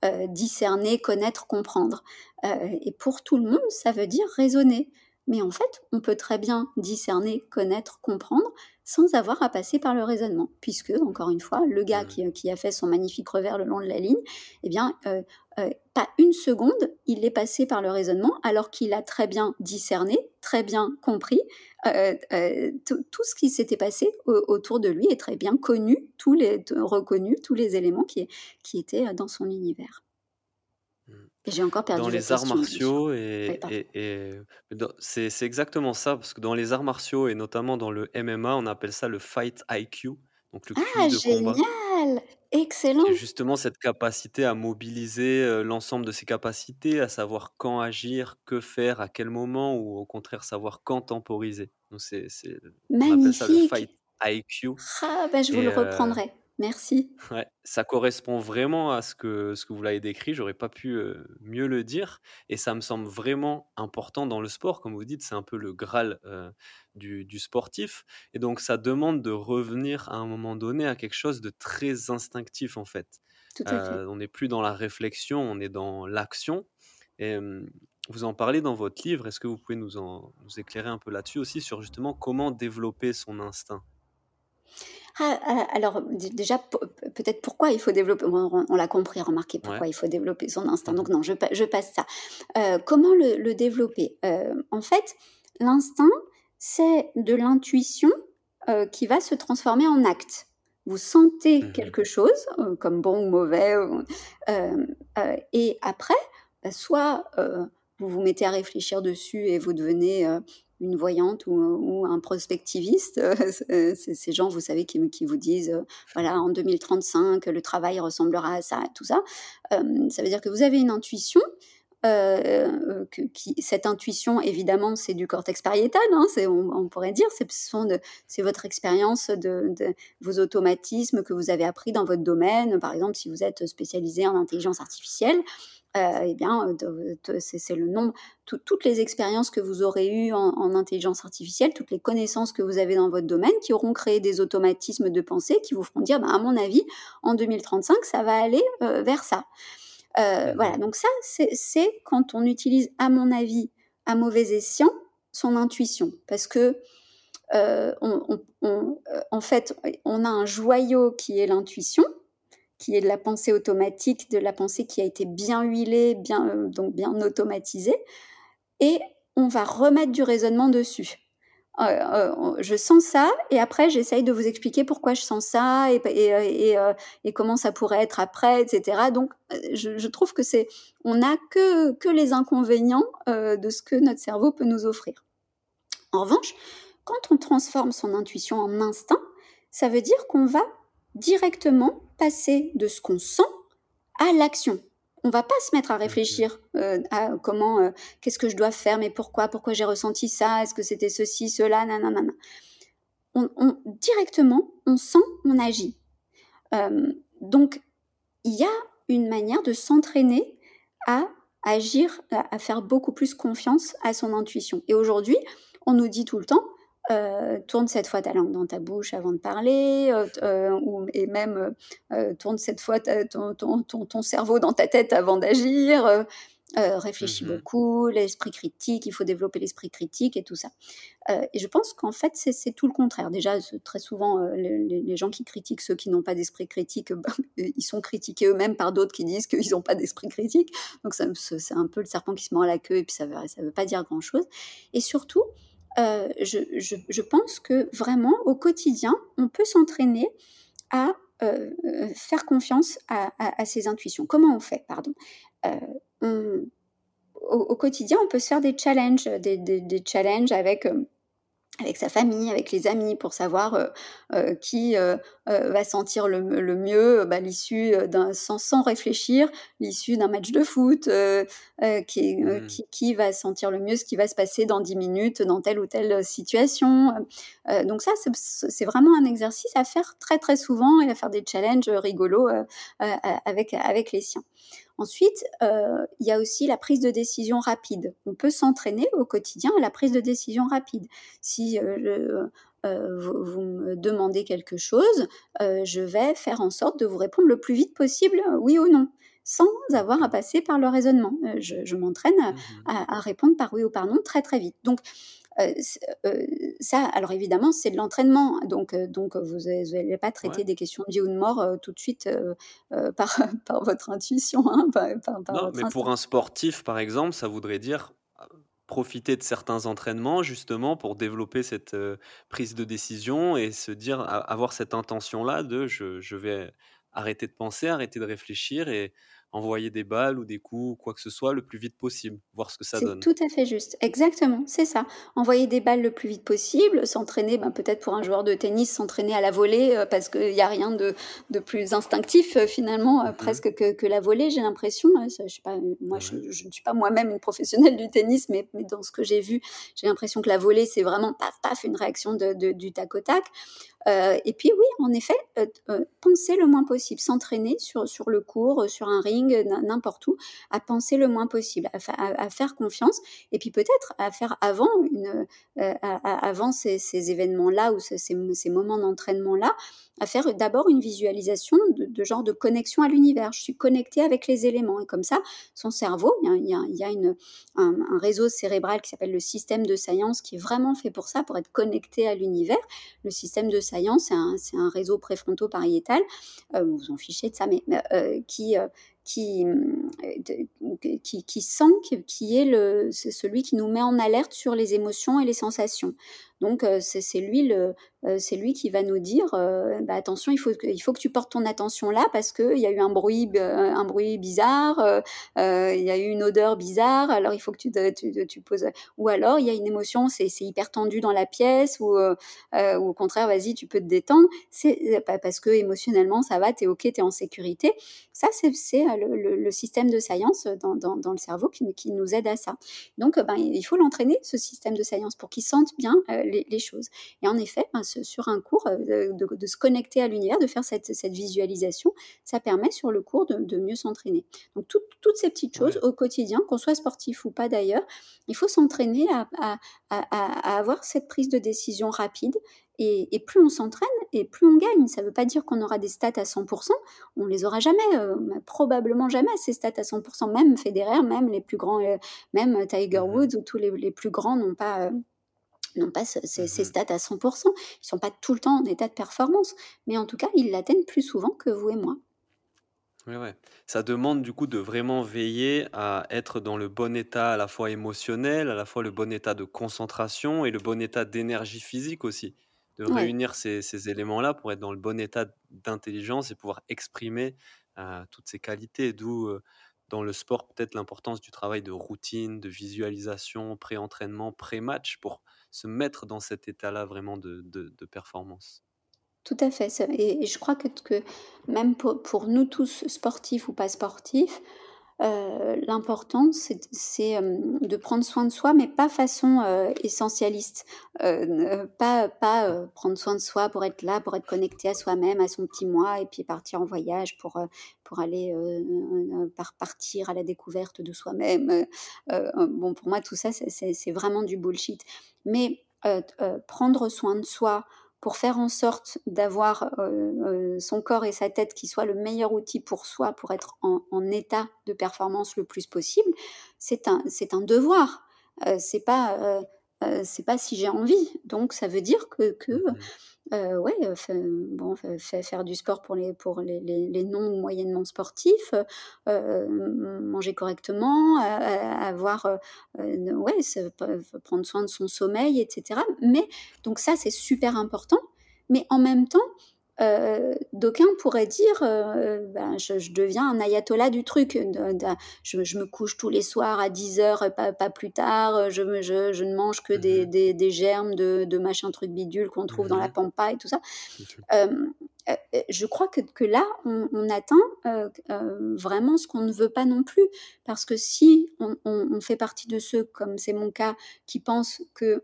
Speaker 2: euh, discerner, connaître, comprendre. et pour tout le monde, ça veut dire raisonner. Mais en fait, on peut très bien discerner, connaître, comprendre sans avoir à passer par le raisonnement, puisque, encore une fois, le gars qui, qui, a fait son magnifique revers le long de la ligne, eh bien, euh, euh, pas une seconde, il est passé par le raisonnement, alors qu'il a très bien discerné, très bien compris euh, tout ce qui s'était passé autour de lui et très bien connu, tous les, reconnu tous les éléments qui, qui étaient dans son univers. J'ai encore perdu
Speaker 1: Dans les arts martiaux et, c'est exactement ça, parce que dans les arts martiaux et notamment dans le MMA, on appelle ça le fight IQ, donc le
Speaker 2: Ah, de combat, génial! Excellent!
Speaker 1: justement cette capacité à mobiliser l'ensemble de ses capacités, à savoir quand agir, que faire, à quel moment, ou au contraire savoir quand temporiser. Donc c'est, on appelle ça le fight IQ.
Speaker 2: Ah, ben je vous le reprendrai. Merci.
Speaker 1: Ouais, ça correspond vraiment à ce que, ce que vous l'avez décrit. J'aurais pas pu mieux le dire. Et ça me semble vraiment important dans le sport. Comme vous dites, c'est un peu le Graal du, du, sportif. Et donc, ça demande de revenir à un moment donné à quelque chose de très instinctif, en fait.
Speaker 2: Tout à fait.
Speaker 1: on n'est plus dans la réflexion, on est dans l'action. Et vous en parlez dans votre livre. Est-ce que vous pouvez nous, en, nous éclairer un peu là-dessus aussi sur justement comment développer son instinct?
Speaker 2: Ah, ah, alors déjà, peut-être pourquoi il faut développer, on, l'a compris, remarquez pourquoi il faut développer son instinct. Donc mmh non, je, je passe ça. Euh, comment le, développer? Euh, En fait, l'instinct, c'est de l'intuition euh, qui va se transformer en acte. Vous sentez mmh quelque chose, comme bon ou mauvais, et après, bah, soit vous vous mettez à réfléchir dessus et vous devenez une voyante ou, un prospectiviste, c'est ces gens, vous savez, qui, vous disent, euh, voilà, en 2035, le travail ressemblera à ça, tout ça. ça veut dire que vous avez une intuition. Euh, cette intuition, évidemment, c'est du cortex pariétal, hein, on, pourrait dire, c'est votre expérience de, vos automatismes que vous avez appris dans votre domaine. Par exemple, si vous êtes spécialisé en intelligence artificielle, euh, eh bien, c'est le nombre, toutes les expériences que vous aurez eues en, intelligence artificielle, toutes les connaissances que vous avez dans votre domaine, qui auront créé des automatismes de pensée qui vous feront dire, bah, à mon avis, en 2035, ça va aller euh, vers ça. Euh, voilà, donc ça, c'est quand on utilise, à mon avis, à mauvais escient, son intuition, parce que en fait, on a un joyau qui est l'intuition, qui est de la pensée automatique, de la pensée qui a été bien huilée, bien, euh, donc bien automatisée. Et on va remettre du raisonnement dessus. Euh, euh, je sens ça et après j'essaye de vous expliquer pourquoi je sens ça et, et, et, comment ça pourrait être après, etc. Donc je, je trouve que c'est, on n'a que, que les inconvénients de ce que notre cerveau peut nous offrir. En revanche, quand on transforme son intuition en instinct, ça veut dire qu'on va directement passer de ce qu'on sent à l'action on va pas se mettre à réfléchir euh, à comment, euh, qu'est-ce que je dois faire, mais pourquoi, pourquoi j'ai ressenti ça, est-ce que c'était ceci, cela, nanana. On, on, directement, on sent, on agit. Euh, donc, il y a une manière de s'entraîner à agir, à faire beaucoup plus confiance à son intuition. Et aujourd'hui, on nous dit tout le temps, euh, tourne cette fois ta langue dans ta bouche avant de parler, euh, euh, ou, et même tourne cette fois ton, ton, ton, cerveau dans ta tête avant d'agir. réfléchis mmh beaucoup, l'esprit critique, il faut développer l'esprit critique et tout ça. et je pense qu'en fait, c'est tout le contraire. Déjà, très souvent, les, gens qui critiquent ceux qui n'ont pas d'esprit critique, ben, ils sont critiqués eux-mêmes par d'autres qui disent qu'ils n'ont pas d'esprit critique. Donc, c'est un peu le serpent qui se mord la queue et puis ça ne veut, ça veut pas dire grand-chose. Et surtout, euh, je, pense que vraiment, au quotidien, on peut s'entraîner à euh, faire confiance à, ses intuitions. Comment on fait Pardon? Euh, au, quotidien, on peut se faire des challenges, des challenges avec avec sa famille, avec les amis, pour savoir euh, euh, qui euh, va sentir le, mieux bah, l'issue d'un sans, sans, réfléchir, l'issue d'un match de foot, mmh. qui, qui, va sentir le mieux ce qui va se passer dans 10 minutes dans telle ou telle situation. donc ça, c'est vraiment un exercice à faire très très souvent et à faire des challenges rigolos avec, avec les siens. Ensuite, euh, il y a aussi la prise de décision rapide. On peut s'entraîner au quotidien à la prise de décision rapide. Si euh, euh, vous, me demandez quelque chose, je vais faire en sorte de vous répondre le plus vite possible, oui ou non sans avoir à passer par le raisonnement. je, m'entraîne à, mmh à, répondre par oui ou par non très très vite. Donc ça, alors évidemment, c'est de l'entraînement. Donc, euh, donc vous n'allez pas traiter des questions de vie ou de mort tout de suite par, par votre intuition. Hein,
Speaker 1: non, mais pour un sportif, par exemple, ça voudrait dire profiter de certains entraînements justement pour développer cette prise de décision et se dire, avoir cette intention-là de je, je, vais arrêter de penser, arrêter de réfléchir et envoyer des balles ou des coups ou quoi que ce soit le plus vite possible, voir ce que ça donne.
Speaker 2: C'est tout à fait juste, exactement, c'est ça. Envoyer des balles le plus vite possible, s'entraîner, ben, peut-être pour un joueur de tennis, s'entraîner à la volée, euh, parce qu'il n'y a rien de, de, plus instinctif euh, finalement, euh, mmh presque que, que, la volée, j'ai l'impression. Hein, je, sais pas, moi, je, ne suis pas moi-même une professionnelle du tennis, mais, mais dans ce que j'ai vu, j'ai l'impression que la volée, c'est vraiment paf, paf, une réaction de, de, du tac au tac. Euh, et puis oui, en effet, euh, euh, penser le moins possible, s'entraîner sur, sur le cours, sur un ring, n'importe où, à penser le moins possible, à, faire confiance, et puis peut-être à faire avant, une, avant ces, ces événements-là ou ces, ces moments d'entraînement-là, à faire d'abord une visualisation de, genre de connexion à l'univers. Je suis connectée avec les éléments. Et comme ça, son cerveau, il y a, une, un, réseau cérébral qui s'appelle le système de science qui est vraiment fait pour ça, pour être connecté à l'univers. Le système de science, c'est un, réseau préfronto-pariétal, euh, vous en fichez de ça, mais euh, qui, euh, qui, qui, qui, sent, qui, est, le, c'est celui qui nous met en alerte sur les émotions et les sensations. Donc c'est lui c'est lui qui va nous dire bah, attention, il faut que, il que tu portes ton attention là parce qu'il y a eu un bruit, bizarre, il y a eu une odeur bizarre, alors il faut que tu, poses. Ou alors il y a une émotion, c'est hyper tendu dans la pièce, ou, au contraire, vas-y, tu peux te détendre. C'est parce que émotionnellement ça va, tu es ok, tu es en sécurité. Ça, c'est le, système de science dans, le cerveau qui, qui, nous aide à ça. Donc, ben, il faut l'entraîner, ce système de science, pour qu'il sente bien les, choses. Et en effet, ben, sur un cours, euh, de, se connecter à l'univers, de faire cette, visualisation, ça permet sur le cours de, mieux s'entraîner. Donc toutes ces petites choses au quotidien, qu'on soit sportif ou pas d'ailleurs, il faut s'entraîner à, avoir cette prise de décision rapide et, plus on s'entraîne et plus on gagne. Ça ne veut pas dire qu'on aura des stats à 100%, on les aura jamais, euh, probablement jamais ces stats à 100%. Même Federer, même les plus grands, euh, même Tiger mmh Woods ou tous les, les plus grands n'ont pas non pas ces, ces, mmh stats à 100%. Ils ne sont pas tout le temps en état de performance, mais en tout cas, ils l'atteignent plus souvent que vous et moi.
Speaker 1: Ouais, ouais. Ça demande du coup de vraiment veiller à être dans le bon état à la fois émotionnel, à la fois le bon état de concentration et le bon état d'énergie physique aussi. De
Speaker 2: Ouais.
Speaker 1: réunir ces, ces éléments-là pour être dans le bon état d'intelligence et pouvoir exprimer euh, toutes ces qualités. D'où euh, dans le sport peut-être l'importance du travail de routine, de visualisation, pré-entraînement, pré-match pour se mettre dans cet état-là vraiment de, performance?
Speaker 2: Tout à fait, et je crois que même pour nous tous, sportifs ou pas sportifs, heu, l'important c'est hem, de prendre soin de soi, mais pas façon, heu, essentialiste. Pas prendre soin de soi pour être là, pour être connecté à soi-même, à son petit moi et puis partir en voyage pour, pour aller, partir à la découverte de soi-même, bon pour moi tout ça c'est vraiment du bullshit. Mais, prendre soin de soi, pour faire en sorte d'avoir, heu heu, son corps et sa tête qui soient le meilleur outil pour soi, pour être en état de performance le plus possible, c'est un un devoir. Heu, c'est pas, heu, c'est pas si j'ai envie. Donc ça veut dire que que, Heu, ouais, heu, fai bon, fai fai faire du sport pour les pour les les les non moyennement sportifs, manger correctement, avoir, ouais, prendre soin de son sommeil et cetera. Mais donc ça, c'est super important, mais en même temps, heu, d'aucuns pourraient dire, heu, ben, je je deviens un ayatollah du truc, de de je je me couche tous les soirs à 10:00, pas pas plus tard, je me je je ne mange que des
Speaker 1: Mhm.
Speaker 2: des des germes de de machin truc bidule qu'on trouve dans la
Speaker 1: Mhm.
Speaker 2: pampa et tout ça. Hem, heu heu, je crois que que là, on on atteint, vraiment ce qu'on ne veut pas non plus. Parce que si on on on fait partie de ceux, comme c'est mon cas, qui pensent que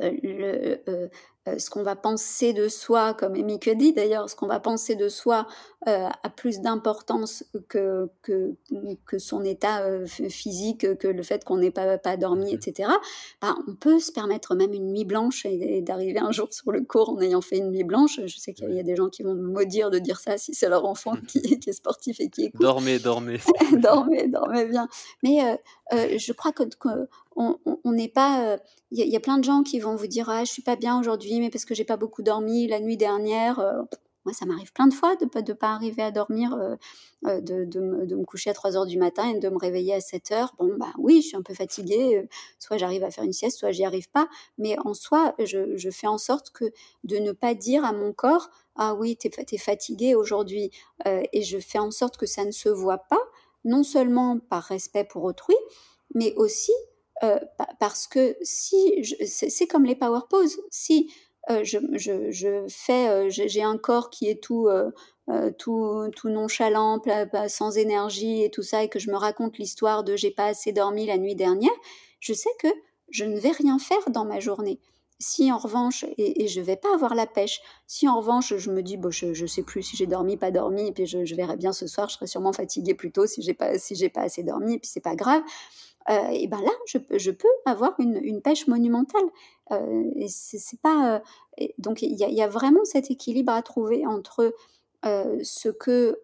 Speaker 2: le ce qu'on va penser de soi, comme Amy Cuddy d'ailleurs, ce qu'on va penser de soi, heu, a plus d'importance que que mmh, que son état, heu, phy physique, que le fait qu'on n'ait pas pas dormi et
Speaker 1: Mhm.
Speaker 2: cetera. Bah, on peut se permettre même une nuit blanche et et d'arriver un jour sur le cours en ayant fait une nuit blanche. Je sais qu'il y a y des gens qui vont me maudire de dire ça si c'est leur enfant qui qui est sportif et qui écoute.
Speaker 1: Dormez, dormez.
Speaker 2: Dormez, dormez bien. Mais je crois que que on n'est pas, il y y a plein de gens qui vont vous dire: «Ah, je suis pas bien aujourd'hui, mais parce que j'ai pas beaucoup dormi la nuit dernière», moi, ça m'arrive plein de fois de de pas arriver à dormir, heu heu, de me coucher à trois heures du matin et de me réveiller à sept heures. Bon, bah, oui, je suis un peu fatiguée, soit j'arrive à faire une sieste, soit j'y arrive pas. Mais en soi, je fais en sorte que de ne pas dire à mon corps: «Ah oui, tu es fa tu es fatigué aujourd'hui», et je fais en sorte que ça ne se voit pas, non seulement par respect pour autrui, mais aussi, parce que si c'est comme les power poses, si, heu, je fais, heu, j'ai un corps qui est tout, heu, tout tout nonchalant, sans énergie et tout ça et que je me raconte l'histoire de: «J'ai pas assez dormi la nuit dernière», je sais que je ne vais rien faire dans ma journée. Si en revanche et et je vais pas avoir la pêche, si en revanche je me dis: «Bah, je je sais plus si j'ai dormi, pas dormi et puis je verrai bien ce soir, je serai sûrement fatiguée plus tôt si j'ai pas si pas assez dormi et puis c'est pas grave», Heu et ben là, je je peux avoir une une pêche monumentale, et c'est pas, et donc il y a vraiment cet équilibre à trouver entre, ce que,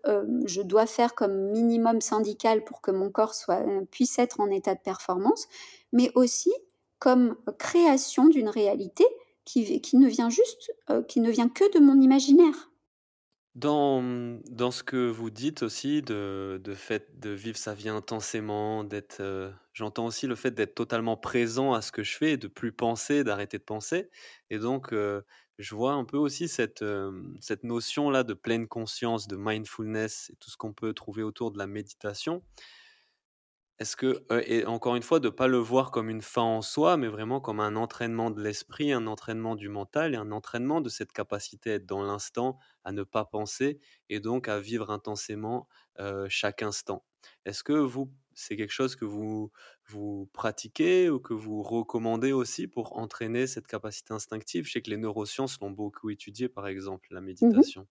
Speaker 2: je dois faire comme minimum syndical pour que mon corps soit, puisse être en état de performance, mais aussi comme création d'une réalité qui qui ne vient juste, qui ne vient que de mon imaginaire.
Speaker 1: Dans, dans ce que vous dites aussi de de fait de vivre sa vie intensément, d'être, j'entends aussi le fait d'être totalement présent à ce que je fais de plus penser, d'arrêter de penser et donc je vois un peu aussi cette, cette notion-là de pleine conscience, de mindfulness tout ce qu'on peut trouver autour de la méditation. Est-ce que et encore une fois, de pas le voir comme une fin en soi, mais vraiment comme un entraînement de l'esprit, un entraînement du mental et un entraînement de cette capacité à être dans l'instant, à ne pas penser et donc à vivre intensément, chaque instant. Est-ce que vous, c'est quelque chose que vous vous pratiquez ou que vous recommandez aussi pour entraîner cette capacité instinctive? Je sais que les neurosciences l'ont beaucoup étudié, par exemple, la
Speaker 2: Mmh
Speaker 1: méditation.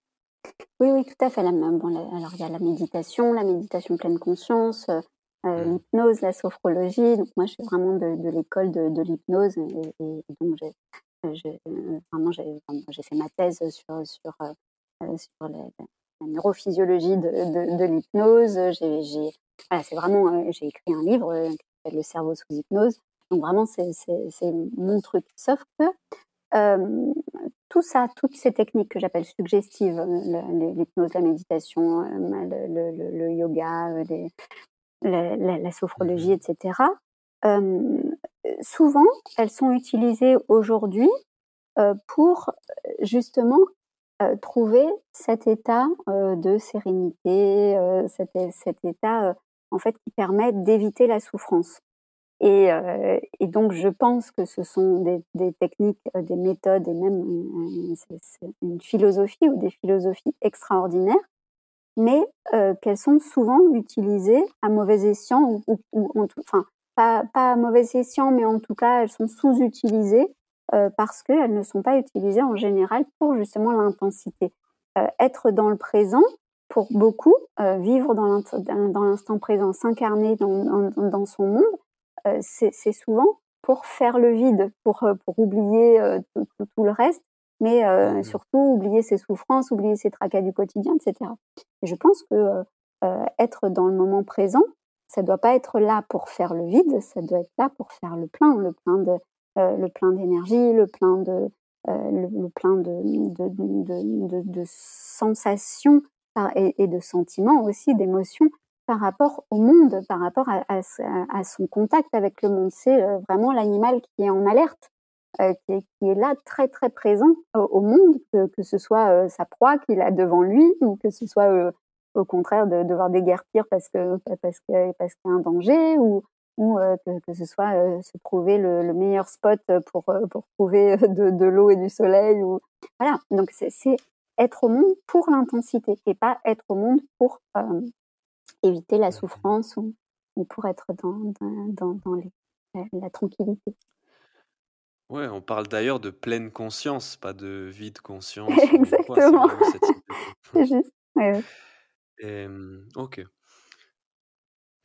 Speaker 2: Oui, oui, tout à fait. La même bon, la alors il y a la méditation, la méditation pleine conscience, heu heu,
Speaker 1: Mmh.
Speaker 2: l'hypnose, la sophrologie. Donc moi, je suis vraiment de de l'école de de l'hypnose et donc j'ai heu, j'ai, fait ma thèse sur sur, sur la neurophysiologie de de l'hypnose. J'ai voilà, c'est vraiment, j'ai écrit un livre, qui s'appelle «Le cerveau sous hypnose». Donc vraiment, c'est mon truc. Sauf que tout ça, toutes ces techniques que j'appelle suggestives, l'hypnose, la méditation, le, yoga, la, sophrologie, mmh etc., souvent, elles sont utilisées aujourd'hui pour justement trouver cet état de sérénité, cet, cet, état en fait qui permet d'éviter la souffrance. Et, donc, je pense que ce sont des, techniques, des méthodes et même une, philosophie ou des philosophies extraordinaires, mais qu'elles sont souvent utilisées à mauvais escient ou, ou, en tout, enfin, pas, pas à mauvais escient, mais en tout cas, elles sont sous-utilisées euh, parce qu'elles ne sont pas utilisées en général pour justement l'intensité. Euh, être dans le présent, pour beaucoup, euh, vivre dans l'instant présent, s'incarner dans, dans, dans, son monde, euh, c'est souvent pour faire le vide, pour, pour oublier tout, tout, tout, le reste, mais mmh. surtout oublier ses souffrances, oublier ses tracas du quotidien, etc. Et je pense que être dans le moment présent, ça doit pas être là pour faire le vide, ça doit être là pour faire le plein, le plein de le plein d'énergie, le plein de euh, le, plein de de, de, de, de sensations et, de sentiments aussi, d'émotions par rapport au monde, par rapport à, à, son contact avec le monde. C'est euh, vraiment l'animal qui est en alerte, euh, qui, est, qui, est, là très très présent au, monde, que, que, ce soit euh, sa proie qu'il a devant lui ou que ce soit au contraire de devoir déguerpir parce que parce que parce qu'il y a un danger ou ou euh, que, que, ce soit euh, se trouver le, le, meilleur spot pour euh, pour trouver de, de l'eau et du soleil ou voilà donc c'est être au monde pour l'intensité et pas être au monde pour éviter la souffrance ou, ou pour être dans dans, dans les, la, la, tranquillité.
Speaker 1: Ouais, on parle d'ailleurs de pleine conscience, pas de vide conscience.
Speaker 2: Exactement. C'est juste. Ouais, ouais.
Speaker 1: Et, ok.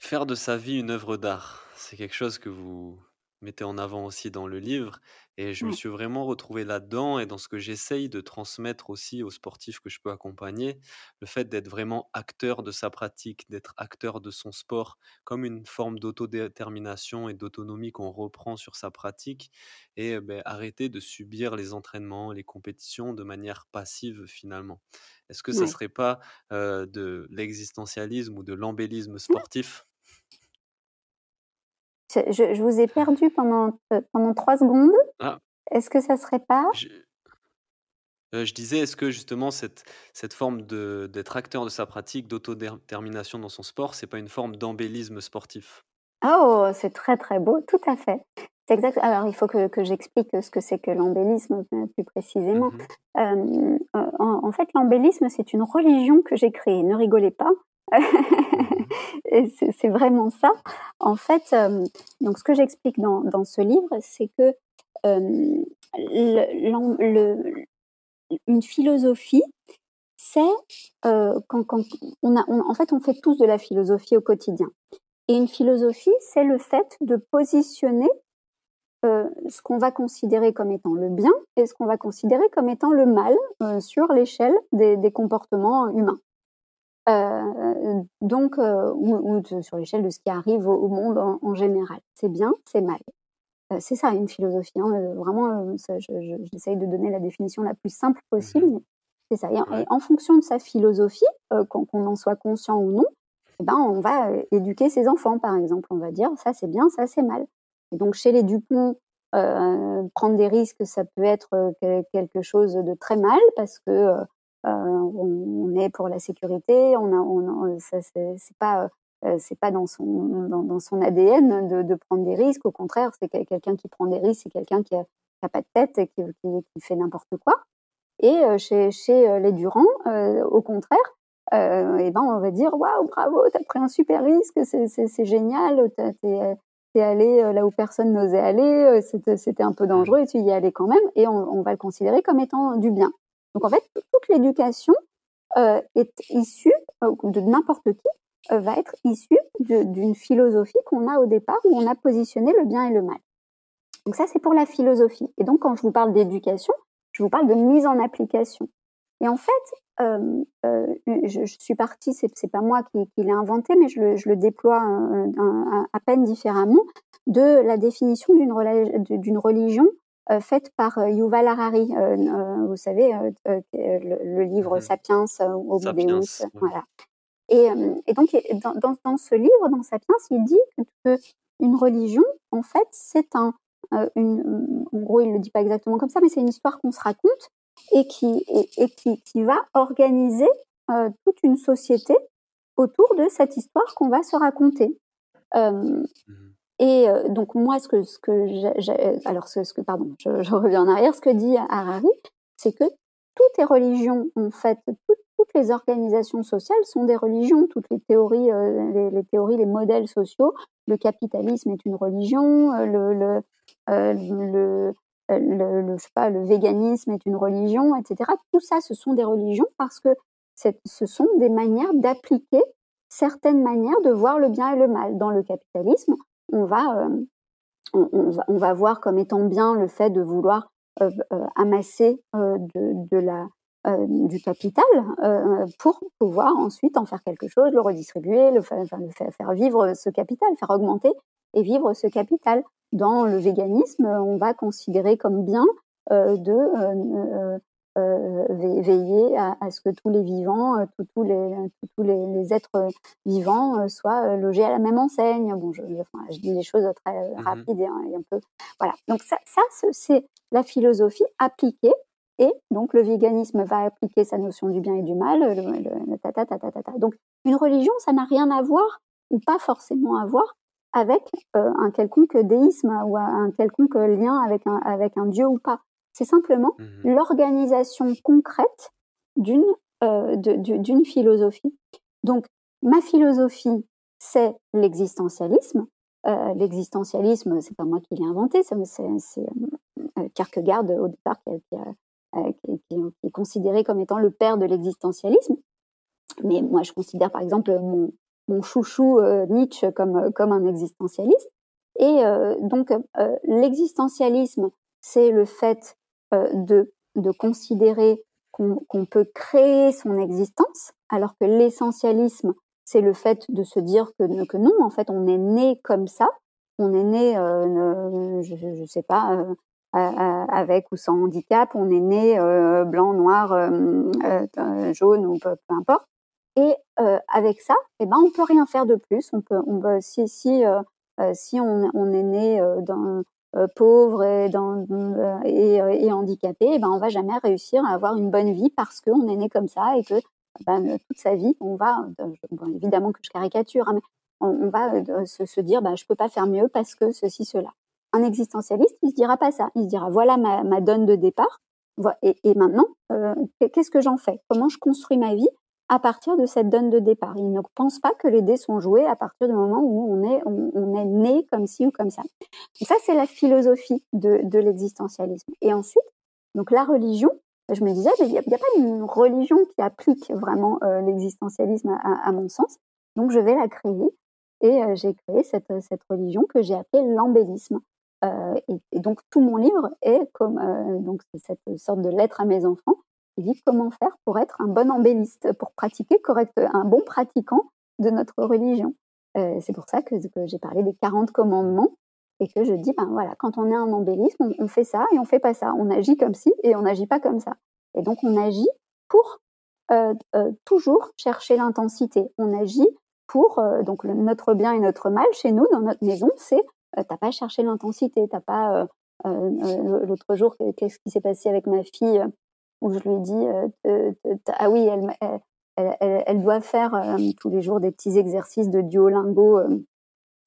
Speaker 1: Faire de sa vie une œuvre d'art, c'est quelque chose que vous mettez en avant aussi dans le livre et je me suis vraiment retrouvé là-dedans et dans ce que j'essaye de transmettre aussi aux sportifs que je peux accompagner, le fait d'être vraiment acteur de sa pratique, d'être acteur de son sport comme une forme d'autodétermination et d'autonomie qu'on reprend sur sa pratique et ben, arrêter de subir les entraînements, les compétitions de manière passive finalement. Est-ce que ça ne serait pas euh, de l'existentialisme ou de l'embellisme sportif?
Speaker 2: Je, je, je, vous ai perdu pendant, euh, pendant trois secondes. Ah. Est-ce que ça serait pas
Speaker 1: je, euh, je disais, est-ce que justement cette, cette forme d'être acteur de sa pratique, d'autodétermination dans son sport, c'est pas une forme d'embellisme sportif?
Speaker 2: Oh, c'est très très beau, tout à fait. C'est exact. Alors, il faut que, que j'explique ce que c'est que l'embellisme euh, plus précisément. Mmh euh, en, en, fait, l'embellisme, c'est une religion que j'ai créée. Ne rigolez pas. c'est vraiment ça. En fait, euh, donc ce que j'explique dans, ce livre, c'est que euh, une philosophie, c'est euh, quand, on a, en fait, on fait tous de la philosophie au quotidien. Et une philosophie, c'est le fait de positionner ce qu'on va considérer comme étant le bien et ce qu'on va considérer comme étant le mal sur l'échelle des, comportements humains. Euh, donc, euh, ou, sur l'échelle de ce qui arrive au, au monde en, en général. C'est bien, c'est mal. Euh, c'est ça une philosophie. Hein, vraiment, j'essaye de donner la définition la plus simple possible. Mmh c'est ça. Et, et, en fonction de sa philosophie, qu'on qu en soit conscient ou non, eh ben, on va éduquer ses enfants, par exemple. On va dire ça c'est bien, ça c'est mal. Et donc chez les Dupont, euh, prendre des risques, ça peut être quelque chose de très mal parce que on, est pour la sécurité, on a, on, ça c'est pas euh, c'est pas dans son dans, dans son ADN de, de, prendre des risques. Au contraire, c'est quelqu'un qui prend des risques, c'est quelqu'un qui, a, pas de tête et qui, qui, qui fait n'importe quoi. Et euh, chez, chez les Durand, euh, au contraire, euh, et ben on va dire waouh bravo, t'as pris un super risque, c'est génial, t'es es allé là où personne n'osait aller, c'était un peu dangereux et tu y es allé quand même, et on, on va le considérer comme étant du bien. Donc en fait, toute l'éducation euh, est issue euh, de n'importe qui euh, va être issue d'une philosophie qu'on a au départ où on a positionné le bien et le mal. Donc ça, c'est pour la philosophie. Et donc quand je vous parle d'éducation, je vous parle de mise en application. Et en fait, je, suis partie, c'est pas moi qui, qui l'ai inventé, mais je le, déploie à peine différemment, de la définition d'une religion faite par Yuval Harari. vous savez, le, livre mmh Sapiens, au Sapiens, voilà. Et, et donc, dans, dans, dans, ce livre, dans Sapiens, il dit que une religion, en fait, c'est un, une, en gros, il le dit pas exactement comme ça, mais c'est une histoire qu'on se raconte et qui, et, qui, qui, va organiser toute une société autour de cette histoire qu'on va se raconter. Euh, et donc moi, ce que, ce que j'ai, alors ce, que, pardon, je, je, reviens en arrière, ce que dit Harari, c'est que toutes les religions, en fait, toutes, les organisations sociales sont des religions, toutes les théories, euh, les, les, théories, les modèles sociaux. Le capitalisme est une religion, le, le, euh, le, le, le, je sais pas, le véganisme est une religion, etc. Tout ça, ce sont des religions parce que ce sont des manières d'appliquer certaines manières de voir le bien et le mal. Dans le capitalisme, on va, euh, on, va, on va voir comme étant bien le fait de vouloir euh, euh, amasser de, la, du capital pour pouvoir ensuite en faire quelque chose, le redistribuer, le le faire, faire vivre ce capital, faire augmenter et vivre ce capital. Dans le véganisme, on va considérer comme bien de euh, veiller à, ce que tous les vivants, euh, tous, les, tous les, êtres vivants euh, soient logés à la même enseigne. Bon, je, je dis les choses très mmh rapides et, un peu. Voilà. Donc ça, ça c'est la philosophie appliquée. Et donc le véganisme va appliquer sa notion du bien et du mal. Le, ta, ta, ta, donc une religion, ça n'a rien à voir ou pas forcément à voir avec un quelconque déisme ou un quelconque lien avec un, avec un dieu ou pas. C'est simplement mmh l'organisation concrète d'une euh, d'une philosophie. Donc, ma philosophie, c'est l'existentialisme. Euh, l'existentialisme, c'est pas moi qui l'ai inventé, c'est euh, Kierkegaard au départ qui, est considéré comme étant le père de l'existentialisme. Mais moi, je considère par exemple mon, mon chouchou Nietzsche comme, comme un existentialiste. Et donc, l'existentialisme, c'est le fait euh, de, de considérer qu'on peut créer son existence, alors que l'essentialisme, c'est le fait de se dire que, que non, en fait, on est né comme ça, on est né, euh, je ne sais pas, euh, avec ou sans handicap, on est né blanc, noir, jaune ou peu, importe. Et avec ça, eh ben, on peut rien faire de plus. On peut, on si si si on, on est né dans euh, pauvre et, dans, euh, et, euh, eh ben on va jamais réussir à avoir une bonne vie parce qu'on est né comme ça et que ben, toute sa vie, on va, évidemment que je caricature, hein, mais on, va se, dire, ben, je peux pas faire mieux parce que ceci, cela. Un existentialiste, il se dira pas ça. Il se dira, voilà ma, ma donne de départ. Et, et maintenant, qu'est-ce que j'en fais? Comment je construis ma vie à partir de cette donne de départ. Il ne pense pas que les dés sont joués à partir du moment où on est, né comme ci ou comme ça. ça, c'est la philosophie de, l'existentialisme. Et ensuite, donc la religion, je me disais, il n'y a, pas une religion qui applique vraiment euh, l'existentialisme à, mon sens. Donc je vais la créer. Et euh, j'ai créé cette, religion que j'ai appelée l'embellisme. Euh, et, et, donc tout mon livre est comme donc cette sorte de lettre à mes enfants dit comment faire pour être un bon embelliste, pour pratiquer correct, un bon pratiquant de notre religion. Euh, c'est pour ça que, j'ai parlé des 40 commandements et que je dis, ben voilà, quand on est un embelliste, on, fait ça et on fait pas ça. On agit comme ci et on n'agit pas comme ça. Et donc on agit pour euh, euh, toujours chercher l'intensité. On agit pour donc notre bien et notre mal chez nous dans notre maison, c'est t'as pas cherché l'intensité, t'as pas l'autre jour qu'est-ce qui s'est passé avec ma fille où je lui ai dit ah oui, elle, elle, elle, doit faire tous les jours des petits exercices de Duolingo.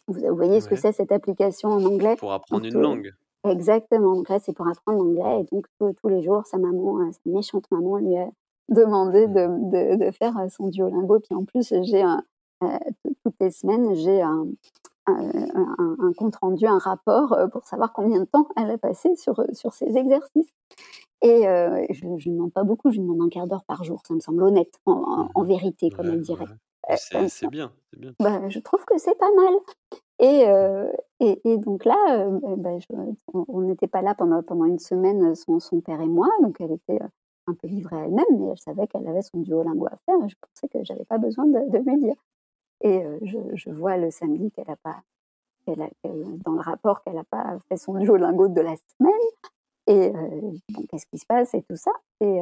Speaker 2: vous, voyez ce que c'est cette application en anglais?
Speaker 1: Pour apprendre une langue.
Speaker 2: Exactement. Donc là, c'est pour apprendre l'anglais. Et donc, tous les jours, sa maman, sa méchante maman, lui a demandé de, de, de faire son Duolingo. Puis en plus, j'ai un, toutes les semaines, j'ai un, un, un, compte rendu, un rapport pour savoir combien de temps elle a passé sur, sur ces exercices. Et euh, je ne demande pas beaucoup, je demande un quart d'heure par jour, ça me semble honnête, en, en, mmh vérité, comme elle dirait.
Speaker 1: Euh, c'est bien.
Speaker 2: Bah, je trouve que c'est pas mal. Et, euh, et, et, donc là, euh, bah, je, on n'était pas là pendant, pendant une semaine, son, son, père et moi, donc elle était un peu livrée à elle-même, mais elle savait qu'elle avait son duolingo à faire, et je pensais que j'avais pas besoin de, de me dire. Et je, je, vois le samedi qu'elle a pas, qu'elle a, dans le rapport qu'elle n'a pas fait son duolingo de la semaine, Et bon, qu'est-ce qui se passe et tout ça. Et,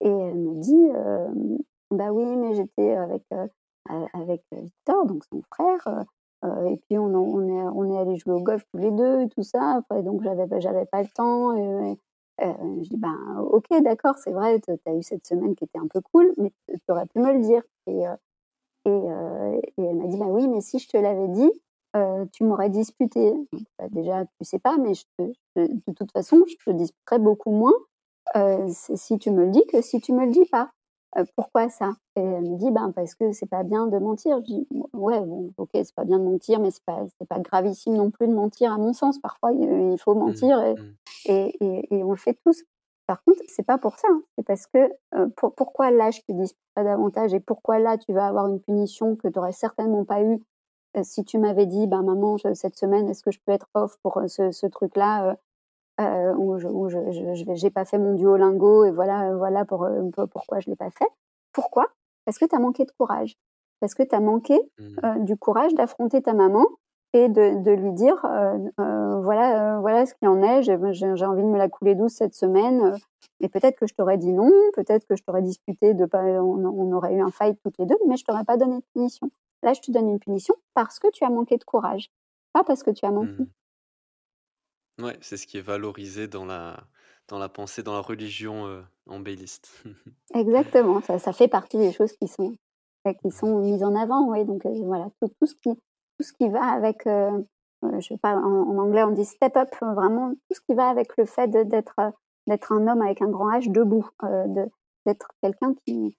Speaker 2: et elle me dit, bah oui, mais j'étais avec, avec Victor, donc son frère. et puis on, est, on est allé jouer au golf tous les deux et tout ça. Après, donc j'avais, j'avais pas le temps. Je dis, ben ok, d'accord, c'est vrai, tu as eu cette semaine qui était un peu cool, mais tu aurais pu me le dire. Et, et, et elle m'a dit, bah oui, mais si je te l'avais dit, tu m'aurais disputé. Bah, déjà, tu sais pas, mais je de toute façon, je te disputerai beaucoup moins si tu me le dis que si tu me le dis pas. pourquoi ça? Et elle me dit, ben parce que c'est pas bien de mentir. Je dis, ouais, bon, ok, c'est pas bien de mentir, mais c'est pas, pas gravissime non plus de mentir à mon sens. Parfois, il faut mmh, mentir mmh. et, et, et, on le fait tous. Par contre, c'est pas pour ça. Hein. C'est parce que pourquoi là je te dispute pas davantage et pourquoi là tu vas avoir une punition que tu aurais certainement pas eu si tu m'avais dit, ben maman, cette semaine, est-ce que je peux être off pour ce, ce truc-là euh, où je n'ai pas fait mon duolingo et voilà, voilà pour, euh, pourquoi je l'ai pas fait. Pourquoi? Parce que tu as manqué de courage. Parce que tu as manqué mmh. euh, du courage d'affronter ta maman de, de lui dire euh, voilà, voilà ce qu'il en est, j'ai envie de me la couler douce cette semaine. et peut-être que je t'aurais dit non, peut-être que je t'aurais disputé, de pas, on, on, aurait eu un fight toutes les deux, mais je t'aurais pas donné de punition. Là, je te donne une punition parce que tu as manqué de courage, pas parce que tu as menti. Mmh.
Speaker 1: Ouais, c'est ce qui est valorisé dans la dans la pensée, dans la religion, embelliste.
Speaker 2: Exactement, ça ça fait partie des choses qui sont qui sont mises en avant, oui, donc voilà, tout tout ce qui tout ce qui va avec, je sais pas, en anglais on dit step up, vraiment tout ce qui va avec le fait d'être, d'être un homme avec un grand H debout, de d'être quelqu'un qui,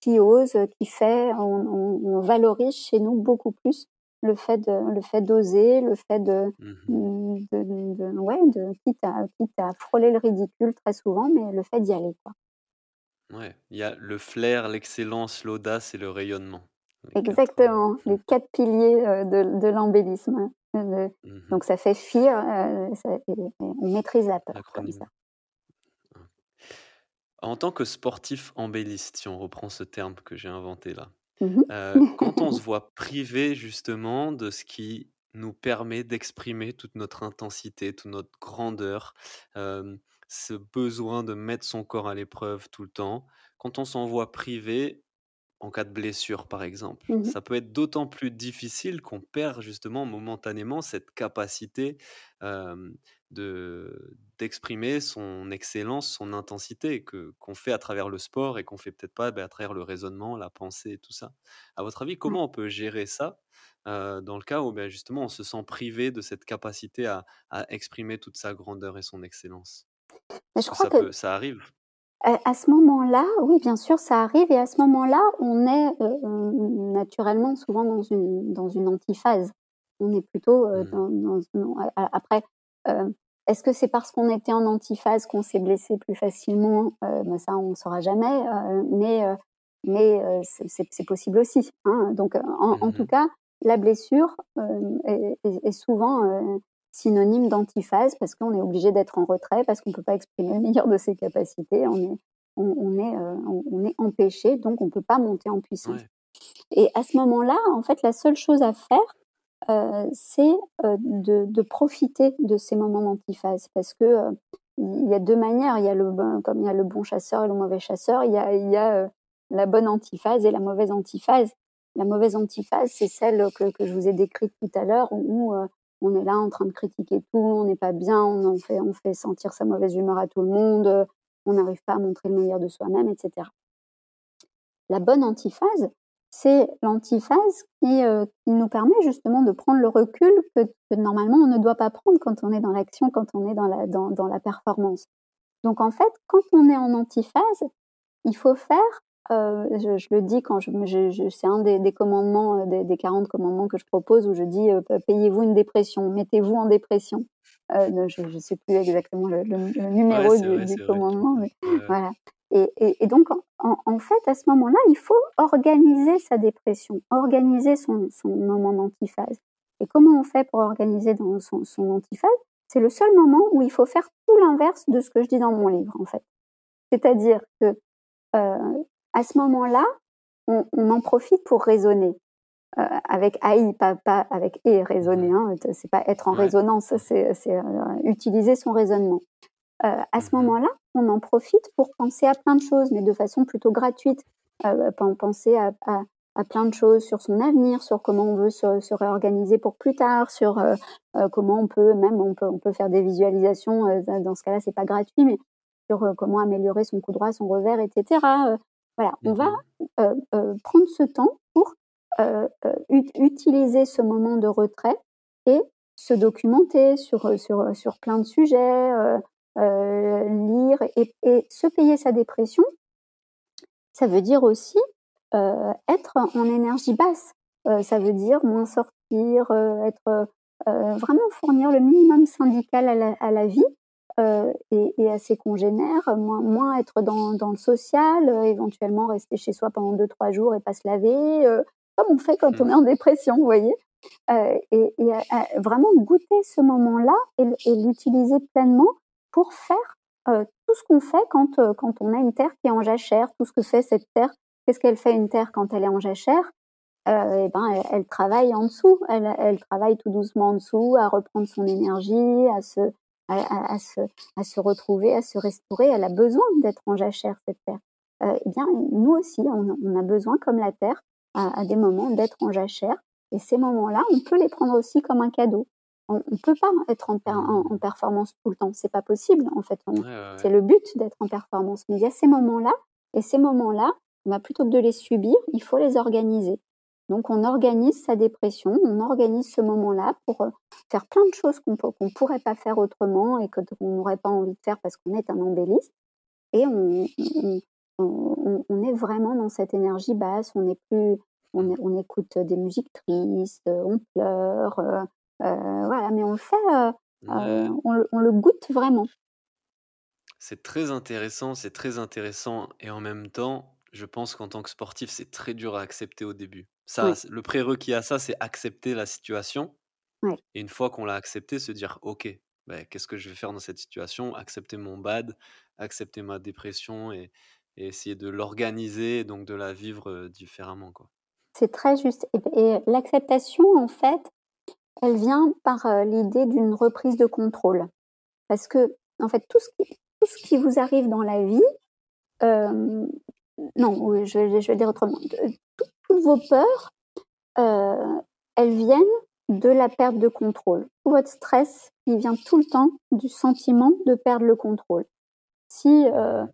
Speaker 2: qui ose, qui fait. On on valorise chez nous beaucoup plus le fait de, le fait d'oser, le fait de, mmh de, ouais, de quitte à, quitte à frôler le ridicule très souvent, mais le fait d'y aller, quoi.
Speaker 1: Ouais, il y a le flair, l'excellence, l'audace et le rayonnement.
Speaker 2: Exactement, euh, les quatre piliers euh, de, de l'embellisme. Mmh donc ça fait fuir, euh, on maîtrise la peur comme ça.
Speaker 1: En tant que sportif embelliste, si on reprend ce terme que j'ai inventé là,
Speaker 2: Mmh
Speaker 1: quand on se voit privé justement de ce qui nous permet d'exprimer toute notre intensité, toute notre grandeur, ce besoin de mettre son corps à l'épreuve tout le temps, quand on s'en voit privé, en cas de blessure par exemple,
Speaker 2: mmh
Speaker 1: ça peut être d'autant plus difficile qu'on perd justement momentanément cette capacité de d'exprimer son excellence, son intensité que qu'on fait à travers le sport et qu'on fait peut-être pas, bah, à travers le raisonnement, la pensée et tout ça. À votre avis, comment on peut gérer ça, dans le cas où, bah, justement on se sent privé de cette capacité à à exprimer toute sa grandeur et son excellence?
Speaker 2: je
Speaker 1: crois
Speaker 2: ça que
Speaker 1: ça arrive?
Speaker 2: À ce moment-là, oui, bien sûr, ça arrive et à ce moment-là, on est, naturellement souvent dans une dans une antiphase. On est plutôt,
Speaker 1: Mmh.
Speaker 2: dans dans après, est-ce que c'est parce qu'on était en antiphase qu'on s'est blessé plus facilement? Ben ça, on ne saura jamais, mais mais c'est possible aussi, hein. Donc en en tout
Speaker 1: Mmh
Speaker 2: cas, la blessure, est est souvent, synonyme d'antiphase parce qu'on est obligé d'être en retrait, parce qu'on ne peut pas exprimer le meilleur de ses capacités. On est on on est, on est empêché, donc on ne peut pas monter en puissance et à ce moment-là, en fait, la seule chose à faire, euh, c'est euh, de, de, profiter de ces moments d'antiphase parce que euh, il y a deux manières. Il y a le comme il y a le bon chasseur et le mauvais chasseur, il y a, il y a la bonne antiphase et la mauvaise antiphase. La mauvaise antiphase, c'est celle que, que, je vous ai décrite tout à l'heure où, on est là en train de critiquer tout, on n'est pas bien, on, fait, sentir sa mauvaise humeur à tout le monde, on n'arrive pas à montrer le meilleur de soi-même, etc. La bonne antiphase, c'est l'antiphase qui, euh, qui, nous permet justement de prendre le recul que, normalement on ne doit pas prendre quand on est dans l'action, quand on est dans la, dans la performance. Donc en fait, quand on est en antiphase, il faut faire, euh, je, je, le dis quand je, je, je c'est un des, des commandements, euh, des, des, 40 commandements que je propose où je dis euh, payez-vous une dépression, mettez-vous en dépression. Euh, je ne sais plus exactement le, le, le numéro
Speaker 1: ouais,
Speaker 2: du,
Speaker 1: vrai,
Speaker 2: du commandement, mais voilà. Et, et, et donc, en, en, fait, à ce moment-là, il faut organiser sa dépression, organiser son, son moment d'antiphase. Et comment on fait pour organiser dans son, son antiphase? C'est le seul moment où il faut faire tout l'inverse de ce que je dis dans mon livre, en fait. C'est-à-dire que euh, à ce moment-là, on, on, en profite pour raisonner. Euh, avec AI, pas, pas avec et raisonner. Hein, c'est pas être en
Speaker 1: ouais.
Speaker 2: résonance, c'est euh, utiliser son raisonnement. à ce
Speaker 1: Mmh
Speaker 2: moment-là, on en profite pour penser à plein de choses, mais de façon plutôt gratuite. Penser à à à plein de choses sur son avenir, sur comment on veut se se réorganiser pour plus tard, sur, comment on peut même on peut on peut faire des visualisations, dans ce cas-là, c'est pas gratuit, mais sur, comment améliorer son coup droit, son revers et cetera, heu, voilà. On va,
Speaker 1: Mmh
Speaker 2: heu heu, prendre ce temps pour, ut utiliser ce moment de retrait et se documenter sur, plein de sujets, lire et et se payer sa dépression, ça veut dire aussi, être en énergie basse. Ça veut dire moins sortir, être, vraiment fournir le minimum syndical à la à la vie, et et à ses congénères, moins moins être dans dans le social, heu, éventuellement rester chez soi pendant deux trois jours et pas se laver, heu, comme on fait quand on est en dépression, vous voyez? Et vraiment goûter ce moment-là et l'utiliser pleinement pour faire, tout ce qu'on fait quand, quand on a une terre qui est en jachère. Tout ce que fait cette terre. Qu'est-ce qu'elle fait une terre quand elle est en jachère? Heu et ben, elle elle travaille en dessous. Elle elle travaille tout doucement en dessous à reprendre son énergie, à se à à à se à se retrouver, à se restaurer. Elle a besoin d'être en jachère cette terre. Heu et bien, nous aussi, on a on a besoin, comme la terre, à à des moments d'être en jachère et ces moments-là, on peut les prendre aussi comme un cadeau. On ne peut pas être en per en en performance tout le temps, c'est pas possible en fait,
Speaker 1: Ouais,
Speaker 2: on
Speaker 1: ouais,
Speaker 2: c'est le but d'être en performance, mais il y a ces moments-là et ces moments-là, bah, plutôt que de les subir, il faut les organiser. Donc on organise sa dépression, on organise ce moment-là pour, heu, faire plein de choses qu'on qu'on pourrait pas faire autrement et que qu'on n'aurait pas envie de faire parce qu'on est un embelliste et on on on on on est vraiment dans cette énergie basse, on est plus on est on écoute des musiques tristes, on pleure, heu, voilà, mais on le fait, le on le goûte vraiment.
Speaker 1: C'est très intéressant, c'est très intéressant et en même temps, je pense qu'en tant que sportif, c'est très dur à accepter au début. Ça, le prérequis à ça, c'est accepter la situation et une fois qu'on l'a accepté, se dire: «OK, beh, qu'est-ce que je vais faire dans cette situation?» accepter mon bad, accepter ma dépression et et essayer de l'organiser et donc de la vivre, différemment, quoi.
Speaker 2: C'est très juste et et l'acceptation, en fait, elle vient par, l'idée d'une reprise de contrôle. Parce que en fait, tout ce qui tout ce qui vous arrive dans la vie, non, je vais je vais le dire autrement. Toutes toutes vos peurs, heu, elles viennent de la perte de contrôle. Votre stress, il vient tout le temps du sentiment de perdre le contrôle. Si,
Speaker 1: Mmh
Speaker 2: heu,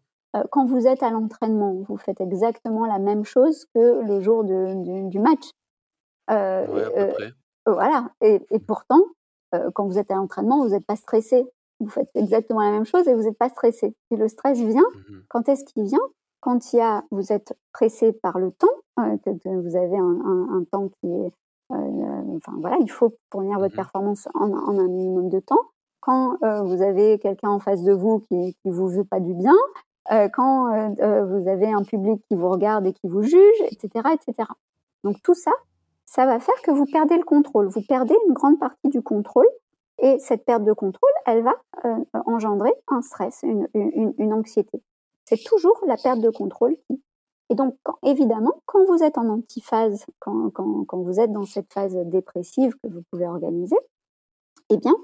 Speaker 2: quand vous êtes à l'entraînement, vous faites exactement la même chose que le jour de du du match, heu
Speaker 1: Ouais, à peu
Speaker 2: heu,
Speaker 1: près.
Speaker 2: voilà et et pourtant, quand vous êtes à l'entraînement, vous êtes pas stressé. Vous faites exactement la même chose et vous êtes pas stressé et le stress vient,
Speaker 1: Mmh
Speaker 2: quand est-ce qu'il vient? Quand il y a vous êtes pressé par le temps, heu, que que vous avez un un un temps qui est, heu, enfin voilà, il faut fournir votre
Speaker 1: Mmh
Speaker 2: performance en en un minimum de temps. Quand, vous avez quelqu'un en face de vous qui qui vous veut pas du bien, quand, vous avez un public qui vous regarde et qui vous juge et cetera et cetera. Donc tout ça, ça va faire que vous perdez le contrôle. Vous perdez une grande partie du contrôle et cette perte de contrôle, elle va, engendrer un stress, une une une anxiété. C'est toujours la perte de contrôle et donc quand évidemment, quand vous êtes en antiphase, quand quand quand vous êtes dans cette phase dépressive que vous pouvez organiser, eh bien,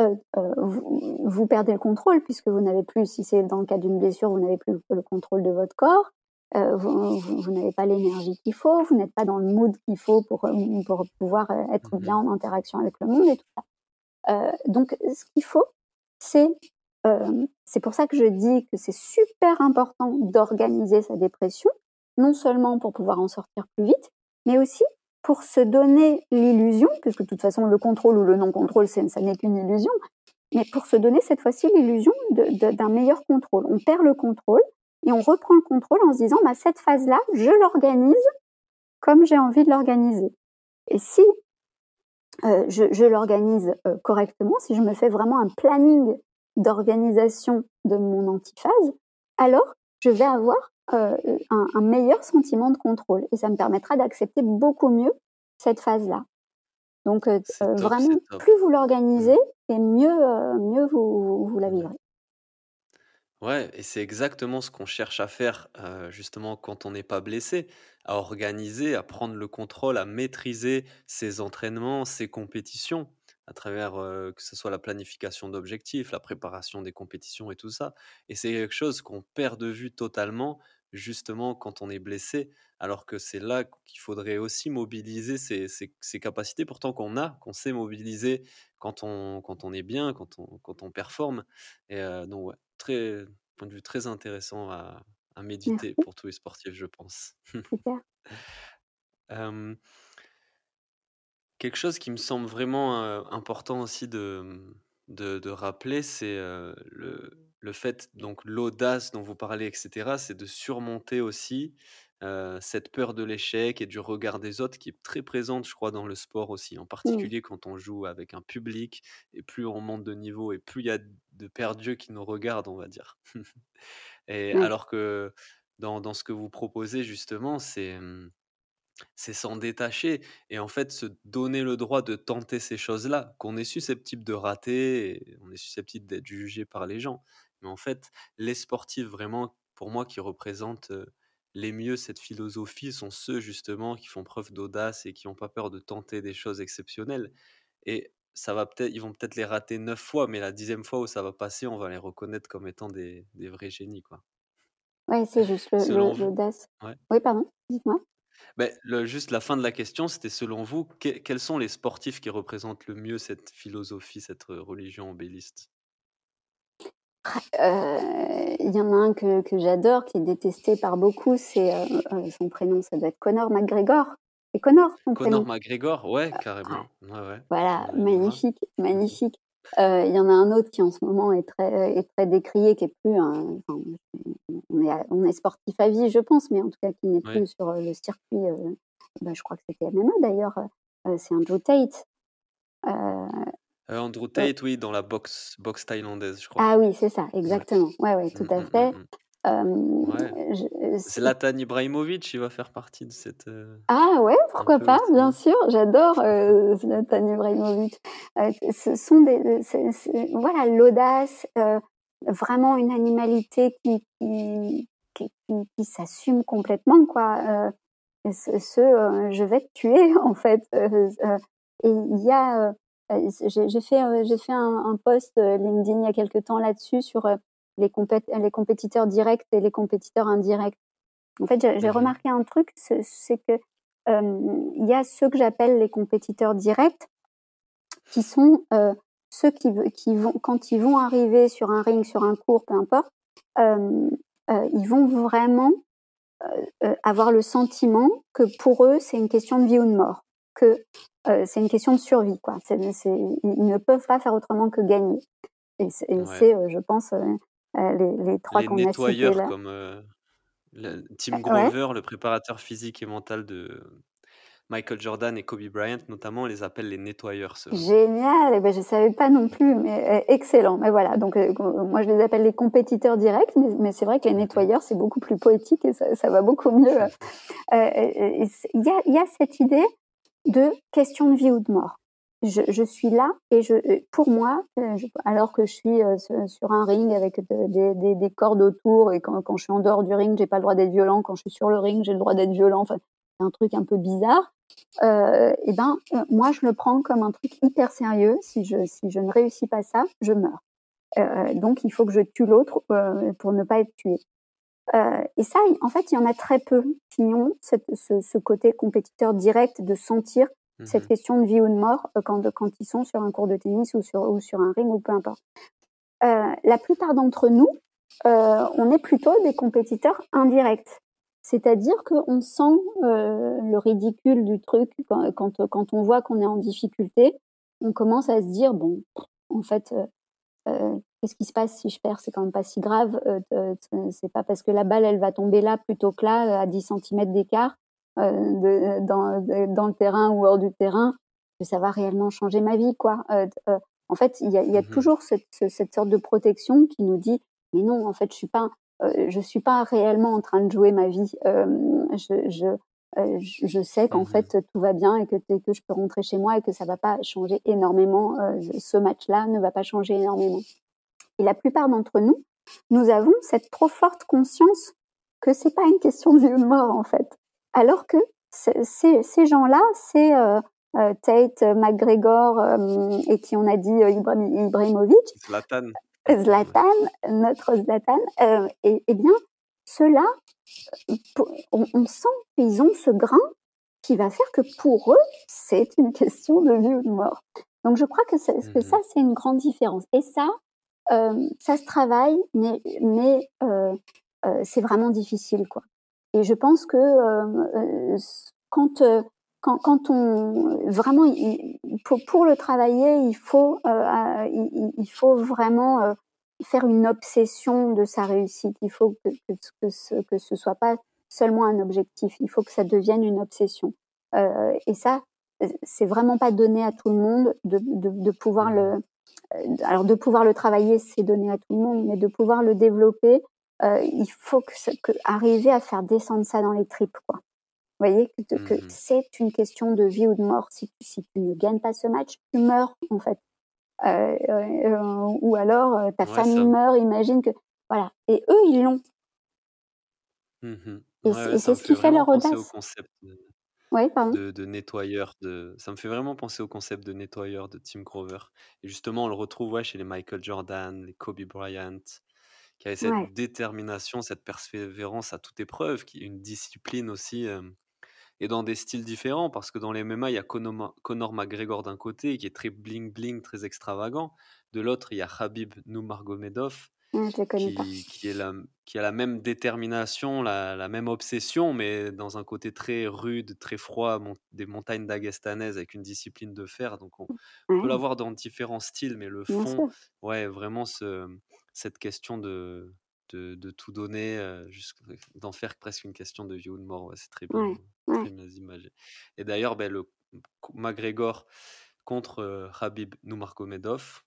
Speaker 2: heu heu, vous vous perdez le contrôle puisque vous n'avez plus si c'est dans le cas d'une blessure, vous n'avez plus le le contrôle de votre corps, heu, vous vous vous n'avez pas l'énergie qu'il faut, vous n'êtes pas dans le mood qu'il faut pour, pour pouvoir, être bien
Speaker 1: mh.
Speaker 2: en interaction avec le monde et tout ça. Donc ce qu'il faut, c'est, c'est pour ça que je dis que c'est super important d'organiser sa dépression, non seulement pour pouvoir en sortir plus vite, mais aussi pour se donner l'illusion, puisque de toute façon le contrôle ou le non-contrôle, ça n'est qu'une illusion, mais pour se donner cette fois-ci l'illusion d'un meilleur contrôle. On perd le contrôle et on reprend le contrôle en se disant: «Bah, cette phase-là, je l'organise comme j'ai envie de l'organiser» et si heu, je l'organise, heu, correctement, si je me fais vraiment un planning d'organisation de mon antiphase, alors je vais avoir, heu, un un meilleur sentiment de contrôle et ça me permettra d'accepter beaucoup mieux cette phase-là. Donc heu,
Speaker 1: top,
Speaker 2: vraiment, plus vous
Speaker 1: Mmh.
Speaker 2: l'organisez et mieux, mieux vous vous vous la
Speaker 1: Ouais.
Speaker 2: vivrez.
Speaker 1: Ouais et c'est exactement ce qu'on cherche à faire, justement quand on n'est pas blessé, à organiser, à prendre le contrôle, à maîtriser ses entraînements, ses compétitions, à travers, que ce soit la planification d'objectifs, la préparation des compétitions et tout ça et c'est quelque chose qu'on perd de vue totalement, justement, quand on est blessé. Alors que c'est là qu'il faudrait aussi mobiliser ces ces ces capacités pourtant qu'on a, qu'on sait mobiliser quand on quand on est bien, quand on quand on performe et donc ouais, très point de vue très intéressant à à méditer
Speaker 2: Merci.
Speaker 1: pour tous les sportifs, je pense.
Speaker 2: Super.
Speaker 1: quelque chose qui me semble vraiment, important aussi de, mmh, de de rappeler, c'est, le le fait donc l'audace dont vous parlez et cetera, c'est de surmonter aussi, cette peur de l'échec et du regard des autres qui est très présente, je crois, dans le sport aussi. En
Speaker 2: Mmh.
Speaker 1: particulier quand on joue avec un public et plus on monte de niveau et plus il y a de perdus qui nous regardent, on va dire. Et
Speaker 2: Ouais.
Speaker 1: alors que dans dans ce que vous proposez justement, c'est, mmh, c'est s'en détacher et en fait se donner le droit de tenter ces choses-là, qu'on est susceptible de rater et on est susceptible d'être jugé par les gens. Mais en fait, les sportifs vraiment, pour moi, qui représentent, les mieux cette philosophie sont ceux justement qui font preuve d'audace et qui ont pas peur de tenter des choses exceptionnelles et ça va peut-être ils vont peut-être les rater 9 fois, mais la dixième fois où ça va passer, on va les reconnaître comme étant des des vrais génies, quoi.
Speaker 2: Ouais, c'est juste l'audace.
Speaker 1: ouais?
Speaker 2: Oui, pardon, dites-moi?
Speaker 1: Beh, le juste la fin de la question, c'était selon vous, quels quels sont les sportifs qui représentent le mieux cette philosophie, cette, heu, religion embelliste?
Speaker 2: Heu, il y en a un que que j'adore, qui est détesté par beaucoup, c'est, heu heu, son prénom, ça doit être Conor McGregor. C'est Conor son
Speaker 1: Conor
Speaker 2: prénom?
Speaker 1: McGregor? Ouais,
Speaker 2: Ouais.
Speaker 1: carrément. Ouais, ouais.
Speaker 2: Voilà, magnifique,
Speaker 1: Mmh mh.
Speaker 2: magnifique. Heu, il y en a un autre qui en ce moment est très est très décrié, qui est plus un enfin, on est on est sportif à vie, je pense, mais en tout cas qui n'est plus sur, heu, le circuit, bah, je crois que c'était MMA d'ailleurs, c'est Andrew Tate.
Speaker 1: Andrew Tate, oui, dans la boxe boxe thaïlandaise, je crois.
Speaker 2: Ah oui, c'est ça, exactement. Ouais, ouais, tout
Speaker 1: Mmh,
Speaker 2: à
Speaker 1: mmh, mmh,
Speaker 2: fait. Hem,
Speaker 1: Ouais.
Speaker 2: c'est
Speaker 1: Zlatan Ibrahimovic, il va faire partie de cette, heu,
Speaker 2: Ah ouais, pourquoi pas,
Speaker 1: aussi,
Speaker 2: bien sûr, j'adore, heu, Zlatan Ibrahimovic. Heu, ce sont des, voilà, l'audace, heu, vraiment une animalité qui qui qui qui qui s'assume complètement, quoi. Ce je vais te tuer, en fait, et il y a, j'ai fait, j'ai fait un un post, LinkedIn il y a quelque temps là-dessus sur, les compét les compétiteurs directs et les compétiteurs indirects. En fait, j'ai j'ai
Speaker 1: Mmh mh.
Speaker 2: remarqué un truc, c'est que, hem, il y a ceux que j'appelle les compétiteurs directs qui sont, heu, ceux qui vont quand ils vont arriver sur un ring, sur un court, peu importe, heu, ils vont vraiment, avoir le sentiment que pour eux, c'est une question de vie ou de mort, que, c'est une question de survie, quoi. Ils ils ne peuvent pas faire autrement que gagner et c'est
Speaker 1: Ouais.
Speaker 2: je pense, les les 3
Speaker 1: Les
Speaker 2: qu'on a cités
Speaker 1: nettoyeurs
Speaker 2: là.
Speaker 1: comme, le Tim
Speaker 2: ouais.
Speaker 1: Grover, le préparateur physique et mental de Michael Jordan et Kobe Bryant notamment, on les appelle les nettoyeurs.
Speaker 2: Génial! Et bah, je savais pas non plus, mais e excellent. Mais voilà, donc moi je les appelle les compétiteurs directs, mais mais c'est vrai que les
Speaker 1: Mmh mh.
Speaker 2: nettoyeurs, c'est beaucoup plus poétique et ça ça va beaucoup mieux, y a il y a cette idée de question de vie ou de mort. Je je suis là et je, pour moi, je alors que je suis, su sur un ring avec de des des des cordes autour et quand quand je suis en dehors du ring, j'ai pas le droit d'être violent, quand je suis sur le ring, j'ai le droit d'être violent, enfin, c'est un truc un peu bizarre. Heu et ben, heu, moi je le prends comme un truc hyper sérieux. Si je si je ne réussis pas ça, je meurs. Donc il faut que je tue l'autre, pour ne pas être tué. Heu et ça, en fait, il y en a très peu qui ont cette ce ce côté compétiteur direct de sentir
Speaker 1: Mmh
Speaker 2: cette question de vie ou de mort, heu, quand ils sont sur un court de tennis ou sur un ring ou peu importe. Heu, la plupart d'entre nous, heu, on est plutôt des compétiteurs indirects. C'est-à-dire qu'on sent, le ridicule du truc quand quand, on voit qu'on est en difficulté, on commence à se dire: «Bon, en fait, qu'est-ce qui se passe si je perds? C'est quand même pas si grave, c'est pas parce que la balle, elle va tomber là plutôt que là, à 10 centimètres d'écart, de dans de dans le terrain ou hors du terrain, que ça va réellement changer ma vie, quoi». Heu, en fait, il y a il y a
Speaker 1: Mmh mh.
Speaker 2: toujours cette ce cette sorte de protection qui nous dit: «Mais non, en fait, je suis pas, je suis pas réellement en train de jouer ma vie. Je je, heu, je je sais qu'en
Speaker 1: Mmh mh.
Speaker 2: fait, tout va bien et que je peux rentrer chez moi et que ça va pas changer énormément, ce match-là ne va pas changer énormément». Et la plupart d'entre nous, nous avons cette trop forte conscience que c'est pas une question de vie ou de mort, en fait. Alors que ce ces gens-là, c'est, heu Tate, McGregor et qui on a dit Ibrahimovic.
Speaker 1: Zlatan.
Speaker 2: Zlatan, notre Zlatan. et, eh bien, ceux-là, on, on sent qu'ils ont ce grain qui va faire que pour eux, c'est une question de vie ou de mort. Donc je crois que, que ça, c'est une grande différence. Et ça, euh, ça se travaille, mais, mais euh, euh, c'est vraiment difficile, quoi. Et je pense que euh, quand, euh, quand, quand on vraiment pour, le travailler, il faut il, il, faut vraiment faire une obsession de sa réussite. Il faut que, que, ce, que ce soit pas seulement un objectif. Il faut que ça devienne une obsession. Euh, et ça, c'est vraiment pas donné à tout le monde de, de, de pouvoir le. Euh, alors de pouvoir le travailler, c'est donné à tout le monde, mais de pouvoir le développer, euh, il faut que, que, arriver à faire descendre ça dans les tripes, quoi. Vous voyez que, que mmh c'est une question de vie ou de mort. Si, si tu ne gagnes pas ce match, tu meurs en fait. Euh, euh, ou alors ta ouais, famille ça... meurt. Imagine que voilà. Et eux, ils l'ont.
Speaker 1: Mmh
Speaker 2: et ouais, c'est ce qui fait leur audace.
Speaker 1: Ouais, de, de, nettoyeur. De... Ça me fait vraiment penser au concept de nettoyeur de Tim Grover. Et justement, on le retrouve ouais, chez les Michael Jordan, les Kobe Bryant, qui avaient cette ouais. détermination, cette persévérance à toute épreuve, qui est une discipline aussi, euh, et dans des styles différents, parce que dans les MMA, il y a Conor, Conor McGregor d'un côté, qui est très bling-bling, très extravagant. De l'autre, il y a Khabib Nurmagomedov, qui, qui, est la, qui a la même détermination, la, la, même obsession, mais dans un côté très rude, très froid, mon, des montagnes dagestanaises avec une discipline de fer. Donc on, on peut l'avoir dans différents styles, mais le fond, ouais, vraiment ce, cette question de, de, de tout donner, euh, d'en faire presque une question de vie ou de mort, ouais, c'est très bien,
Speaker 2: ouais, ouais.
Speaker 1: très bien imagé. Et d'ailleurs, ben, le McGregor contre euh, Habib Nurmagomedov,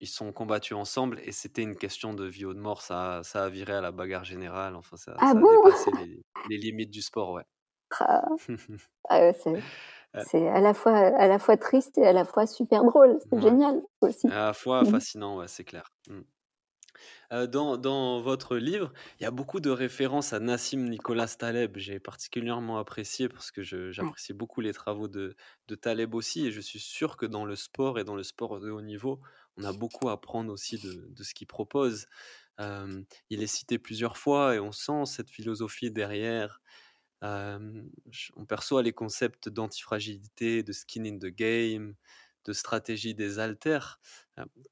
Speaker 1: ils sont combattus ensemble et c'était une question de vie ou de mort. Ça, ça a viré à la bagarre générale. Enfin, ça,
Speaker 2: ah
Speaker 1: ça
Speaker 2: bon?
Speaker 1: a dépassé les, les, limites du sport, ouais.
Speaker 2: Ah. c'est, à la fois à la fois triste et à la fois super drôle. C'est génial aussi.
Speaker 1: À la fois fascinant, ouais, c'est clair. Mmh. Euh, dans, dans, votre livre, il y a beaucoup de références à Nassim Nicolas Taleb. J'ai particulièrement apprécié parce que j'apprécie beaucoup les travaux de, de, Taleb aussi. Et je suis sûr que dans le sport et dans le sport de haut niveau, on a beaucoup à prendre aussi de, de ce qu'il propose. Euh, il est cité plusieurs fois et on sent cette philosophie derrière. Euh, on perçoit les concepts d'antifragilité, de skin in the game, de stratégie des haltères.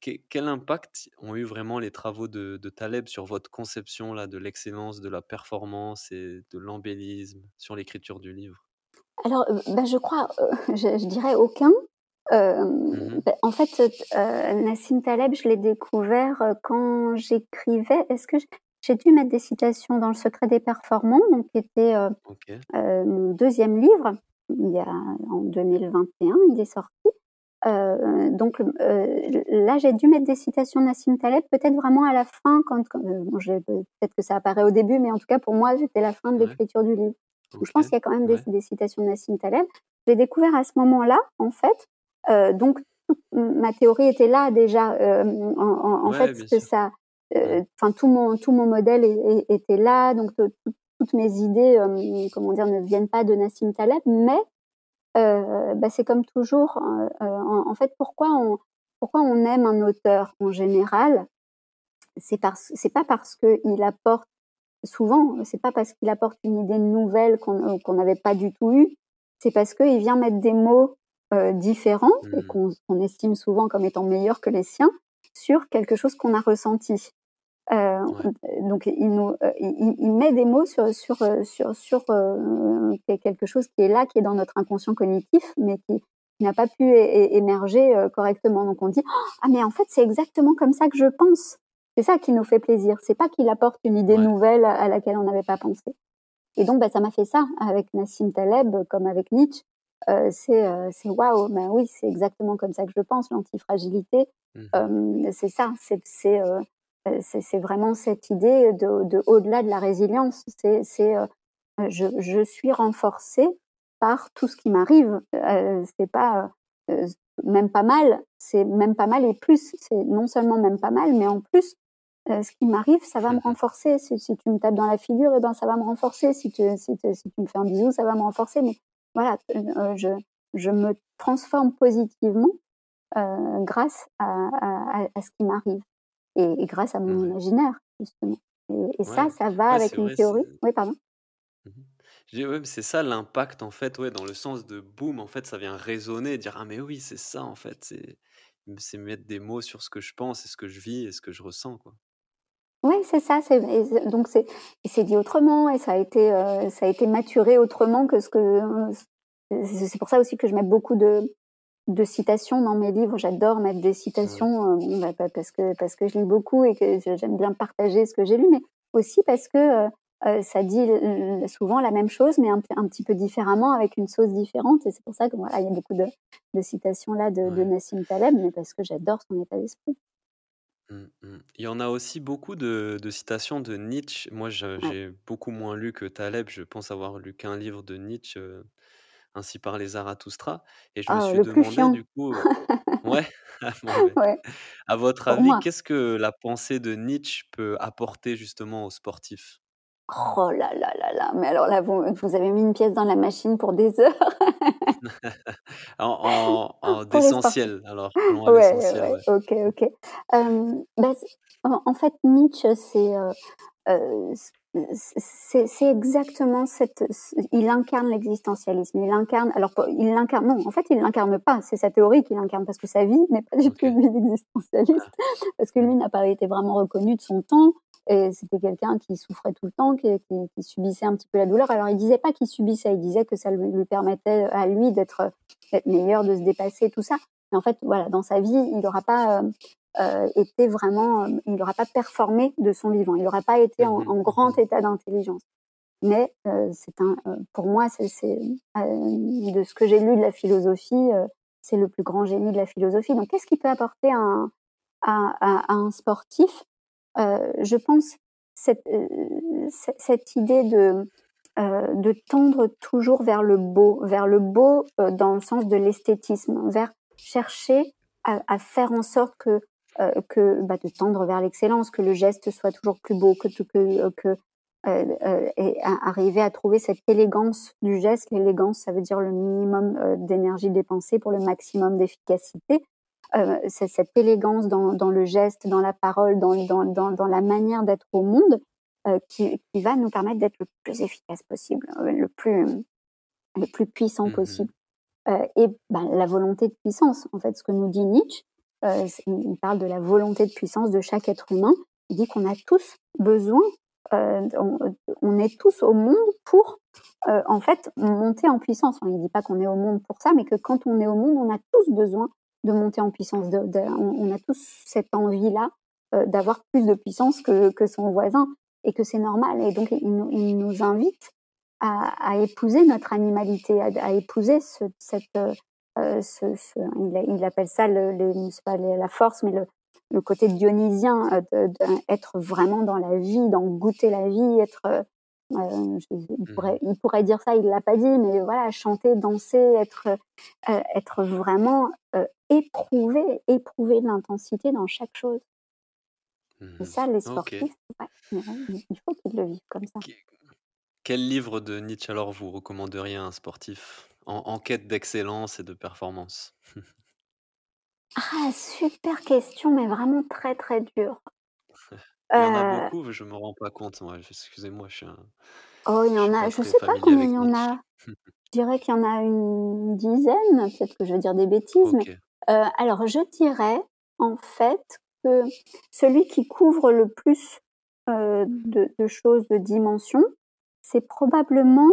Speaker 1: Quel impact ont eu vraiment les travaux de, de Taleb sur votre conception là, de l'excellence, de la performance et de l'embellisme sur l'écriture du livre?
Speaker 2: Alors, ben je crois, je, je dirais aucun. Euh, mmh ben, en fait, euh, Nassim Taleb, je l'ai découvert quand j'écrivais. Est-ce que j'ai dû mettre des citations dans Le secret des performants, donc qui était euh, okay. mon deuxième livre. Il y a en 2021, il est sorti. Euh, donc euh, là, j'ai dû mettre des citations de Nassim Taleb, peut-être vraiment à la fin, quand, quand euh, bon, peut-être que ça apparaît au début, mais en tout cas pour moi, c'était la fin de l'écriture du livre. Okay. Je pense qu'il y a quand même ouais. des, des, citations de Nassim Taleb. J'ai découvert à ce moment-là, en fait. Euh, donc ma théorie était là déjà. Euh, en, en, en ouais, fait, que ça, enfin tout mon tout mon modèle était là, donc toutes mes idées, comment dire, ne viennent pas de Nassim Taleb, mais euh, bah, c'est comme toujours. Euh, en, en, fait, pourquoi on, pourquoi on aime un auteur en général C'est parce, c'est pas parce qu'il apporte souvent, c'est pas parce qu'il apporte une idée nouvelle qu'on qu'on n'avait pas du tout eu. C'est parce qu'il vient mettre des mots euh, différents mmh. et qu'on qu estime souvent comme étant meilleurs que les siens sur quelque chose qu'on a ressenti. Euh, ouais. Donc il, nous, euh, il, il, met des mots sur sur euh, sur sur euh, quelque chose qui est là, qui est dans notre inconscient cognitif, mais qui, n'a pas pu émerger euh, correctement. Donc on dit ah mais en fait c'est exactement comme ça que je pense. C'est ça qui nous fait plaisir. C'est pas qu'il apporte une idée ouais. nouvelle à laquelle on n'avait pas pensé. Et donc bah, ça m'a fait ça avec Nassim Taleb comme avec Nietzsche. Euh, c'est c'est waouh, ben oui c'est exactement comme ça que je pense. L'antifragilité, mmh. c'est ça. C'est euh, c'est vraiment cette idée de, de au-delà de la résilience. C'est euh, je, je, suis renforcée par tout ce qui m'arrive. Euh, c'est pas euh, même pas mal, c'est même pas mal et plus. C'est non seulement même pas mal, mais en plus, euh, ce qui m'arrive, ça va me renforcer. Si, si, tu me tapes dans la figure, eh ben ça va me renforcer. Si tu, si, tu, si tu me fais un bisou, ça va me renforcer. Mais voilà, je, je me transforme positivement euh, grâce à, à, ce qui m'arrive et, grâce à mon imaginaire, justement. Et, ça, ça va avec une théorie. Oui, pardon.
Speaker 1: Mmh c'est ça l'impact en fait, ouais, dans le sens de boum, en fait, ça vient résonner dire ah mais oui, c'est ça en fait, c'est c'est mettre des mots sur ce que je pense et ce que je vis et ce que je ressens quoi.
Speaker 2: Oui, c'est ça. C'est, donc c'est, c'est dit autrement et ça a été, euh, ça a été maturé autrement que ce que. c'est pour ça aussi que je mets beaucoup de, de citations dans mes livres. J'adore mettre des citations euh, bah, parce que parce que je lis beaucoup et que j'aime bien partager ce que j'ai lu, mais aussi parce que euh, ça dit souvent la même chose, mais un, un, petit peu différemment, avec une sauce différente. Et c'est pour ça que voilà, il y a beaucoup de, de citations là de, de Nassim Taleb, mais parce que j'adore son état d'esprit.
Speaker 1: Mmh, mmh. Il y en a aussi beaucoup de citations de Nietzsche. Moi, j'ai beaucoup moins lu que Taleb. Je pense avoir lu qu'un livre de Nietzsche, Ainsi parlait Zarathustra et je me
Speaker 2: Ah,
Speaker 1: suis demandé du coup, ouais,
Speaker 2: Ouais,
Speaker 1: à votre avis, qu'est-ce que la pensée de Nietzsche peut apporter justement aux sportifs?
Speaker 2: Oh là là là là, mais alors là, vous vous avez mis une pièce dans la machine pour des heures.
Speaker 1: En en
Speaker 2: les
Speaker 1: d'essentiel, alors
Speaker 2: Ouais, ouais,
Speaker 1: ouais.
Speaker 2: OK, OK. Bah, en fait, Nietzsche, c'est, c'est exactement cette ce il incarne l'existentialisme. Il incarne alors il l'incarne non, en fait, il l'incarne pas, c'est sa théorie qu'il incarne parce que sa vie n'est pas du tout
Speaker 1: OK.
Speaker 2: une vie d'existentialiste,
Speaker 1: Ah.
Speaker 2: parce que lui n'a pas été vraiment reconnu de son temps et c'était quelqu'un qui souffrait tout le temps, qui qui qui subissait un petit peu la douleur. Alors il disait pas qu'il subissait, il disait que ça lui lui permettait à lui d'être, meilleur, de se dépasser, tout ça. Mais en fait, voilà, dans sa vie, il aura pas, heu heu, été vraiment, heu, il aura pas performé de son vivant. Il aura pas été en
Speaker 1: mh.
Speaker 2: en
Speaker 1: Mmh
Speaker 2: grand
Speaker 1: mh.
Speaker 2: état d'intelligence. Mais heu, c'est un, pour moi, c'est de ce que j'ai lu de la philosophie, c'est le plus grand génie de la philosophie. Donc qu'est-ce qu'il peut apporter à un à à à un sportif? Je pense cette, cette idée de, de tendre toujours vers le beau, vers le beau, dans le sens de l'esthétisme, vers chercher à à faire en sorte que, que, bah, de tendre vers l'excellence, que le geste soit toujours plus beau, que que, heu, que, heu heu et arriver à trouver cette élégance du geste. L'élégance, ça veut dire le minimum, heu, d'énergie dépensée pour le maximum d'efficacité. C'est cette élégance dans dans le geste, dans la parole, dans dans dans dans la manière d'être au monde, qui qui va nous permettre d'être le plus efficace possible, le plus le plus puissant
Speaker 1: Mmh mh.
Speaker 2: possible. Et bah, la volonté de puissance, en fait, ce que nous dit Nietzsche, c'est il parle de la volonté de puissance de chaque être humain. Il dit qu'on a tous besoin, heu, on on est tous au monde pour, en fait, monter en puissance. Il dit pas qu'on est au monde pour ça, mais que quand on est au monde, on a tous besoin de monter en puissance, on a tous cette envie-là, d'avoir plus de puissance que son voisin et que c'est normal et donc il nous invite à épouser notre animalité, à épouser ce cette, ce ce il il appelle ça le pas la force, mais le le côté dionysien, heu, de de être vraiment dans la vie, dans goûter la vie, être, heu, je il pourrait
Speaker 1: mh.
Speaker 2: il pourrait dire ça, il l'a pas dit, mais voilà, chanter, danser, être, vraiment, heu, éprouver éprouver de l'intensité dans chaque chose. Et
Speaker 1: Mmh
Speaker 2: ça, les sportifs, ouais, il faut qu'ils le vivent comme ça.
Speaker 1: Qu quel livre de Nietzsche alors vous recommanderiez à un sportif? En en quête d'excellence et de performance?
Speaker 2: Ah, super question, mais vraiment très, très dure.
Speaker 1: Il y en a
Speaker 2: Heu,
Speaker 1: beaucoup? Je me rends pas compte moi, excusez-moi, je suis un
Speaker 2: oh, il y
Speaker 1: je
Speaker 2: en
Speaker 1: suis
Speaker 2: a
Speaker 1: pas
Speaker 2: je
Speaker 1: très
Speaker 2: sais pas
Speaker 1: familier
Speaker 2: combien il
Speaker 1: avec
Speaker 2: y en a. Je dirais qu'il y en a une dizaine, peut-être que je vais dire des bêtises, mais
Speaker 1: OK.
Speaker 2: heu, alors je dirais, en fait, que celui qui couvre le plus, heu, de de choses, de dimensions, c'est probablement,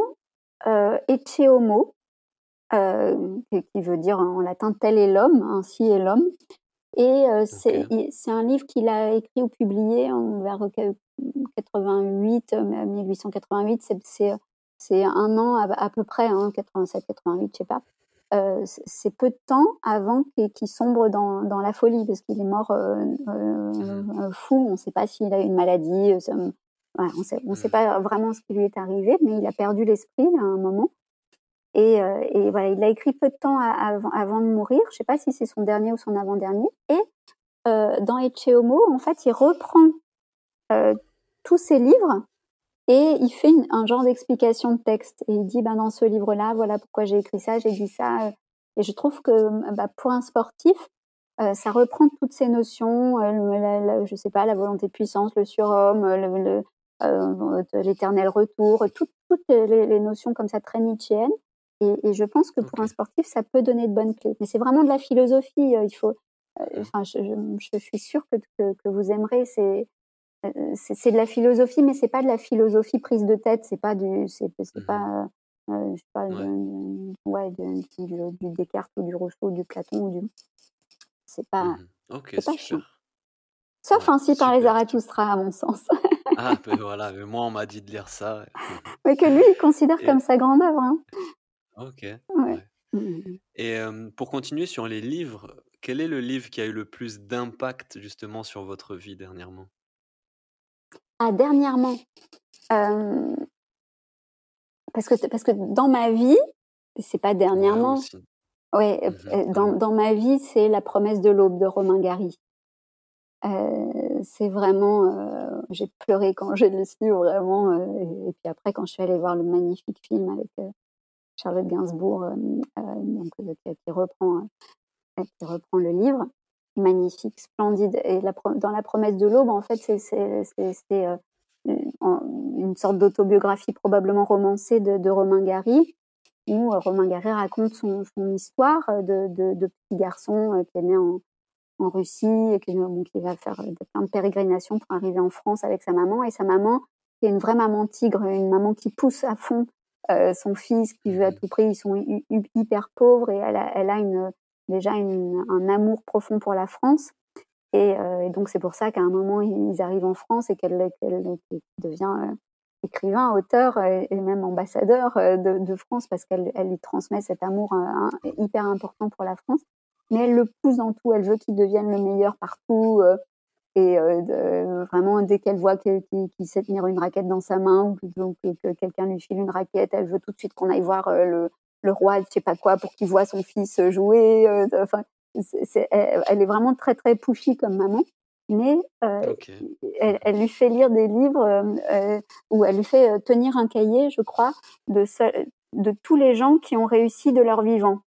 Speaker 2: Ecce Homo, qui qui veut dire en latin: «Tel est l'homme», ainsi est l'homme et heu, c'est un livre qu'il a écrit ou publié en vers, heu, que 88, heu, 1888, c'est 1 an à à peu près, hein, 87-88, je sais pas. C'est peu de temps avant qu'il sombre dans dans la folie parce qu'il est mort,
Speaker 1: Mmh.
Speaker 2: fou. On sait pas s'il a eu une maladie, on on sait
Speaker 1: Mmh.
Speaker 2: pas vraiment ce qui lui est arrivé, mais il a perdu l'esprit à un moment et heu et voilà, il l'a écrit peu de temps avant de mourir. Je sais pas si c'est son dernier ou son avant-dernier et heu, dans Ecce Homo, en fait, il reprend, heu, tous ses livres et il fait un genre d'explication de texte et il dit: «Ben, dans ce livre-là, voilà pourquoi j'ai écrit ça, j'ai dit ça, heu» Et je trouve que bah, pour un sportif, euh, ça reprend toutes ces notions, euh, je sais pas, la volonté de puissance, le surhomme, euh, l'éternel retour, toutes, toutes les, notions comme ça très nietzschéennes. Et, et je pense que pour un sportif, ça peut donner de bonnes clés. Mais c'est vraiment de la philosophie. Il faut, enfin, je, je, suis sûre que, que, que vous aimerez. C'est c'est de la philosophie, mais c'est pas de la philosophie prise de tête. C'est pas du, c'est mmh pas, euh, je sais pas, ouais. ouais du, du, Descartes ou du Rousseau, du Platon ou du. C'est pas. Mmh
Speaker 1: ok, c'est pas chiant.
Speaker 2: Sauf ouais, ainsi par les Zarathustra, à mon sens.
Speaker 1: ah, ben voilà, mais moi on m'a dit de lire ça.
Speaker 2: Mais que lui, il considère comme sa grande œuvre. Hein.
Speaker 1: Ok. Ouais. Mmh Et euh, pour continuer sur les livres, quel est le livre qui a eu le plus d'impact justement sur votre vie dernièrement?
Speaker 2: Ah, dernièrement euh, parce que, parce que dans ma vie, c'est pas dernièrement. Ouais, mmh dans, dans ma vie, c'est La promesse de l'aube de Romain Gary. Euh, c'est vraiment, euh, j'ai pleuré quand j'ai lu vraiment. Euh, et, puis après, quand je suis allée voir le magnifique film avec Charlotte Gainsbourg, donc, qui, reprend, qui reprend le livre, magnifique, splendide. Et dans La promesse de l'aube, en fait, c'est une sorte d'autobiographie probablement romancée de, Romain Gary, où Romain Gary raconte son, histoire de, petit garçon qui est né en, en Russie et qui, qui va faire plein de pérégrinations pour arriver en France avec sa maman. Et sa maman, qui est une vraie maman tigre, une maman qui pousse à fond euh, son fils, qui veut à tout prix. Ils sont hyper pauvres et elle a, elle a une, déjà une, un amour profond pour la France. Et, euh, et donc c'est pour ça qu'à un moment ils arrivent en France et qu'elle devient euh, écrivain, auteur et, même ambassadeur de, de France parce qu'elle elle lui transmet cet amour euh, hyper important pour la France mais elle le pousse dans tout. Elle veut qu'il devienne le meilleur partout. Euh, et euh, vraiment, dès qu'elle voit qu'il sait tenir une raquette dans sa main ou que, que quelqu'un lui file une raquette, elle veut tout de suite qu'on aille voir euh, le, le roi, je sais pas quoi, pour qu'il voit son fils jouer. Enfin, elle, est vraiment très très pushy comme maman, mais elle, elle, lui fait lire des livres ou elle lui fait tenir un cahier, je crois, de, de tous les gens qui ont réussi de leur vivant,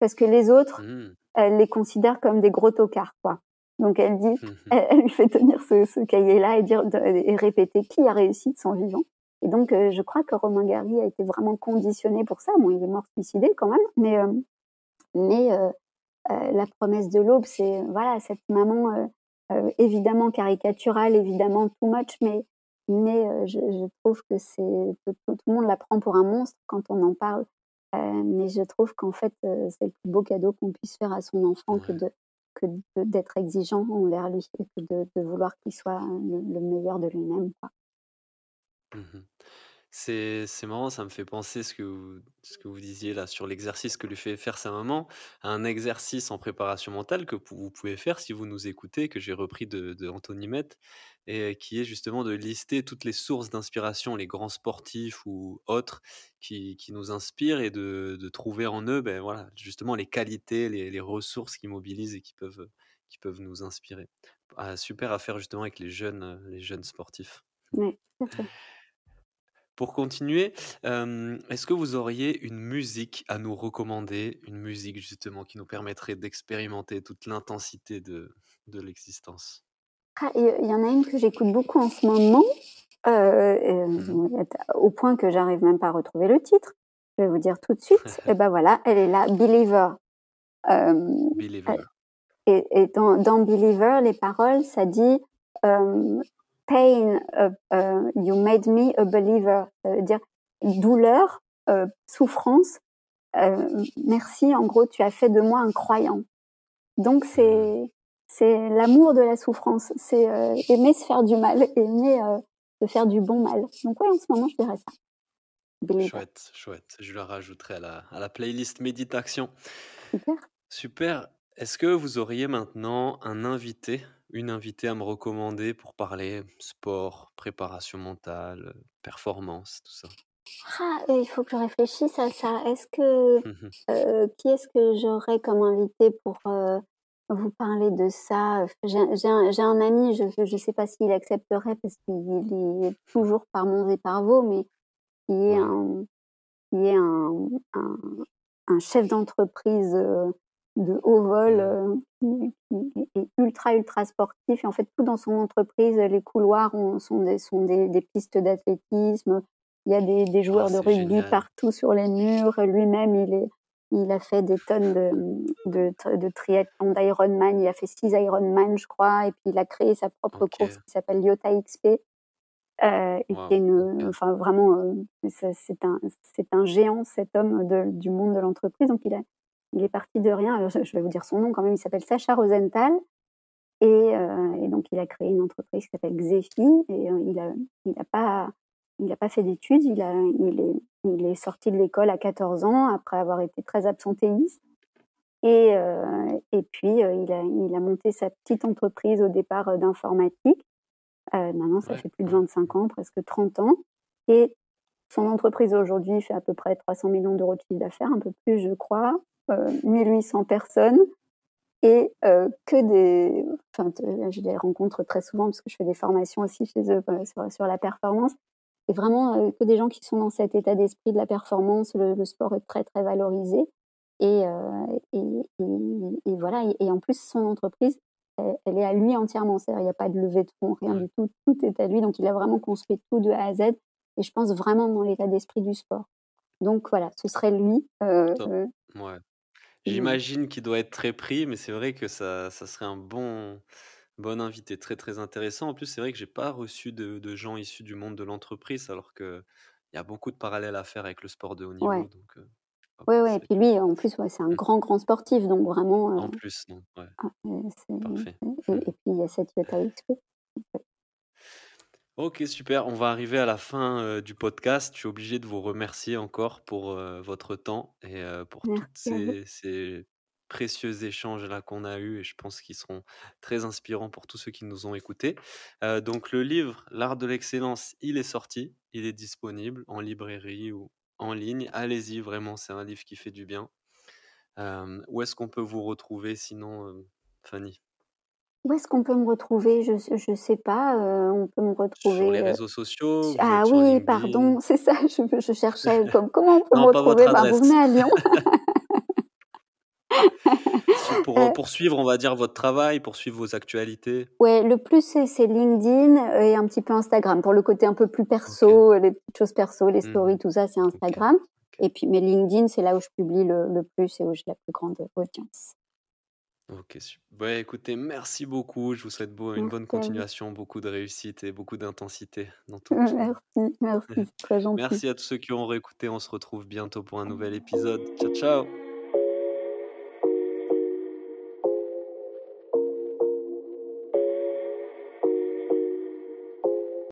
Speaker 2: parce que les autres, mmh elle les considère comme des gros tocards, quoi. Donc elle dit, mmh elle, lui fait tenir ce, ce cahier-là et dire et répéter qui a réussi de son vivant. Et donc euh, je crois que Romain Gary a été vraiment conditionné pour ça. Bon, il est mort suicidé quand même, mais euh, mais euh, la promesse de l'aube, c'est voilà cette maman évidemment caricaturale, évidemment too much, mais mais je, je, trouve que c'est tout, tout, le monde la prend pour un monstre quand on en parle. Mais je trouve qu'en fait, c'est le plus beau cadeau qu'on puisse faire à son enfant que de que d'être exigeant envers lui et que de, vouloir qu'il soit le, meilleur de lui-même.
Speaker 1: C'est marrant, ça me fait penser ce que vous, ce que vous disiez là sur l'exercice que lui fait faire sa maman, un exercice en préparation mentale que vous pouvez faire si vous nous écoutez, que j'ai repris de, de Anthony Met, et qui est justement de lister toutes les sources d'inspiration, les grands sportifs ou autres qui, nous inspirent et de, trouver en eux ben, voilà, justement les qualités, les, les, ressources qui mobilisent et qui peuvent, nous inspirer. Ah, super à faire justement avec les jeunes, les jeunes sportifs. Pour continuer, est-ce que vous auriez une musique à nous recommander, une musique justement qui nous permettrait d'expérimenter toute l'intensité de, de l'existence?
Speaker 2: Ah, Il y en a une que j'écoute beaucoup en ce moment, euh, mmh au point que j'arrive même pas à retrouver le titre. Je vais vous dire tout de suite. et ben voilà, elle est là, Believer.
Speaker 1: Believer.
Speaker 2: Et, et dans, dans, Believer, les paroles, ça dit pain, uh, uh, you made me a believer. Ça veut dire douleur, euh, souffrance. Euh, merci, en gros, tu as fait de moi un croyant. Donc c'est c'est l'amour de la souffrance, c'est euh, aimer se faire du mal, aimer se faire du bon mal. Donc ouais, en ce moment, je dirais ça.
Speaker 1: Chouette, chouette. Je le rajouterai à la, à la playlist méditation.
Speaker 2: Super.
Speaker 1: Super. Est-ce que vous auriez maintenant un invité une invitée à me recommander pour parler sport, préparation mentale, performance, tout ça?
Speaker 2: Ah, il faut que je réfléchisse à ça. Est-ce que, mmh euh, qui est-ce que j'aurais comme invité pour euh, vous parler de ça? J'ai un, un, ami, je ne sais pas s'il accepterait parce qu'il est toujours par Mons et par Vaux, mais qui est un, qui est un, un, un chef d'entreprise de haut vol qui, est ultra ultra sportif. Et en fait tout dans son entreprise les couloirs sont des sont des, des pistes d'athlétisme. Il y a des, des joueurs
Speaker 1: Ah,
Speaker 2: de rugby
Speaker 1: génial.
Speaker 2: partout sur les murs. Lui-même il est il a fait des tonnes de, de, tr- de triathlon d'Ironman. Il a fait six Ironman je crois. Et puis il a créé sa propre course qui s'appelle Iota XP euh, et une, enfin vraiment, euh, c'est un, c'est un géant cet homme de- du monde de l'entreprise. Donc il a, il est parti de rien. Alors, je vais vous dire son nom quand même. Il s'appelle Sacha Rosenthal et, euh, et donc il a créé une entreprise qui s'appelle Xefi et euh, il a, il a pas, il a pas fait d'études. Il a, il est, il est sorti de l'école à 14 ans après avoir été très absentéiste. Et, euh, et puis, il, a, il a monté sa petite entreprise au départ d'informatique. Maintenant, ça
Speaker 1: Ouais,
Speaker 2: fait plus de
Speaker 1: ouais.
Speaker 2: 25 ans, presque 30 ans. Et son entreprise aujourd'hui fait à peu près 300 millions d'euros de chiffre d'affaires, un peu plus, je crois, 1800 personnes. Et euh, que des. Enfin, je les rencontre très souvent parce que je fais des formations aussi chez eux euh, sur, sur la performance. Et vraiment, euh, que des gens qui sont dans cet état d'esprit de la performance. Le, le sport est très, très valorisé. Et, euh, et, et, et voilà. Et, en plus, son entreprise, elle, elle est à lui entièrement. C'est-à-dire, il n'y a pas de levée de fonds, rien du tout. Tout est à lui. Donc, il a vraiment construit tout de A à Z. Et je pense vraiment dans l'état d'esprit du sport. Donc, voilà, ce serait lui. Euh, euh,
Speaker 1: Ouais.
Speaker 2: Et-
Speaker 1: J'imagine qu'il doit être très pris, mais c'est vrai que ça, ça serait un bon, bon invité, très très intéressant. En plus, c'est vrai que j'ai pas reçu de, de gens issus du monde de l'entreprise, alors que il y a beaucoup de parallèles à faire avec le sport de haut niveau.
Speaker 2: Ouais.
Speaker 1: Donc, euh, pourquoi
Speaker 2: ouais. Et puis lui, en plus, ouais, c'est un
Speaker 1: Mm.
Speaker 2: grand, grand sportif. Donc, vraiment. euh,
Speaker 1: En plus, non. Ouais,
Speaker 2: ah, euh,
Speaker 1: parfait.
Speaker 2: et, et puis, il y a cette Iota XP.
Speaker 1: Ok, super. On va arriver à la fin euh, du podcast. Je suis obligé de vous remercier encore pour euh, votre temps et euh, pour tous ces, ces précieux échanges là qu'on a eus et je pense qu'ils seront très inspirants pour tous ceux qui nous ont écoutés. Donc le livre L'art de l'excellence, il est sorti, il est disponible en librairie ou en ligne. Allez-y, vraiment, c'est un livre qui fait du bien. Où est-ce qu'on peut vous retrouver sinon, Fanny?
Speaker 2: Où est-ce qu'on peut me retrouver? Je je sais pas. euh, on peut me
Speaker 1: Sur
Speaker 2: retrouver.
Speaker 1: les
Speaker 2: euh,
Speaker 1: réseaux sociaux,
Speaker 2: su-
Speaker 1: vous
Speaker 2: ah
Speaker 1: êtes sur
Speaker 2: oui,
Speaker 1: LinkedIn?
Speaker 2: pardon, c'est ça. Je, je cherchais comme comment on peut me
Speaker 1: Non, pas votre
Speaker 2: retrouver? Bah, vous
Speaker 1: adresse.
Speaker 2: venez à Lyon.
Speaker 1: Sur- Pour
Speaker 2: Euh,
Speaker 1: poursuivre, on va dire, votre travail, poursuivre vos actualités.
Speaker 2: ouais, le plus c'est c'est LinkedIn et un petit peu Instagram pour le côté un peu plus
Speaker 1: Ok.
Speaker 2: perso, les petites choses perso, les
Speaker 1: Mhm.
Speaker 2: stories, tout ça, c'est
Speaker 1: Ok.
Speaker 2: Instagram.
Speaker 1: ok.
Speaker 2: Et puis, mais LinkedIn, c'est là où je publie le, le plus et où j'ai la plus grande audience.
Speaker 1: Ok, super. Ouais, écoutez, merci beaucoup. Je vous souhaite beau- une bonne
Speaker 2: Merci
Speaker 1: continuation, beaucoup de réussite et beaucoup d'intensité dans tout.
Speaker 2: Merci, merci, c'est très gentil.
Speaker 1: Merci à tous ceux qui ont réécouté. On se retrouve bientôt pour un nouvel épisode. Ciao, ciao.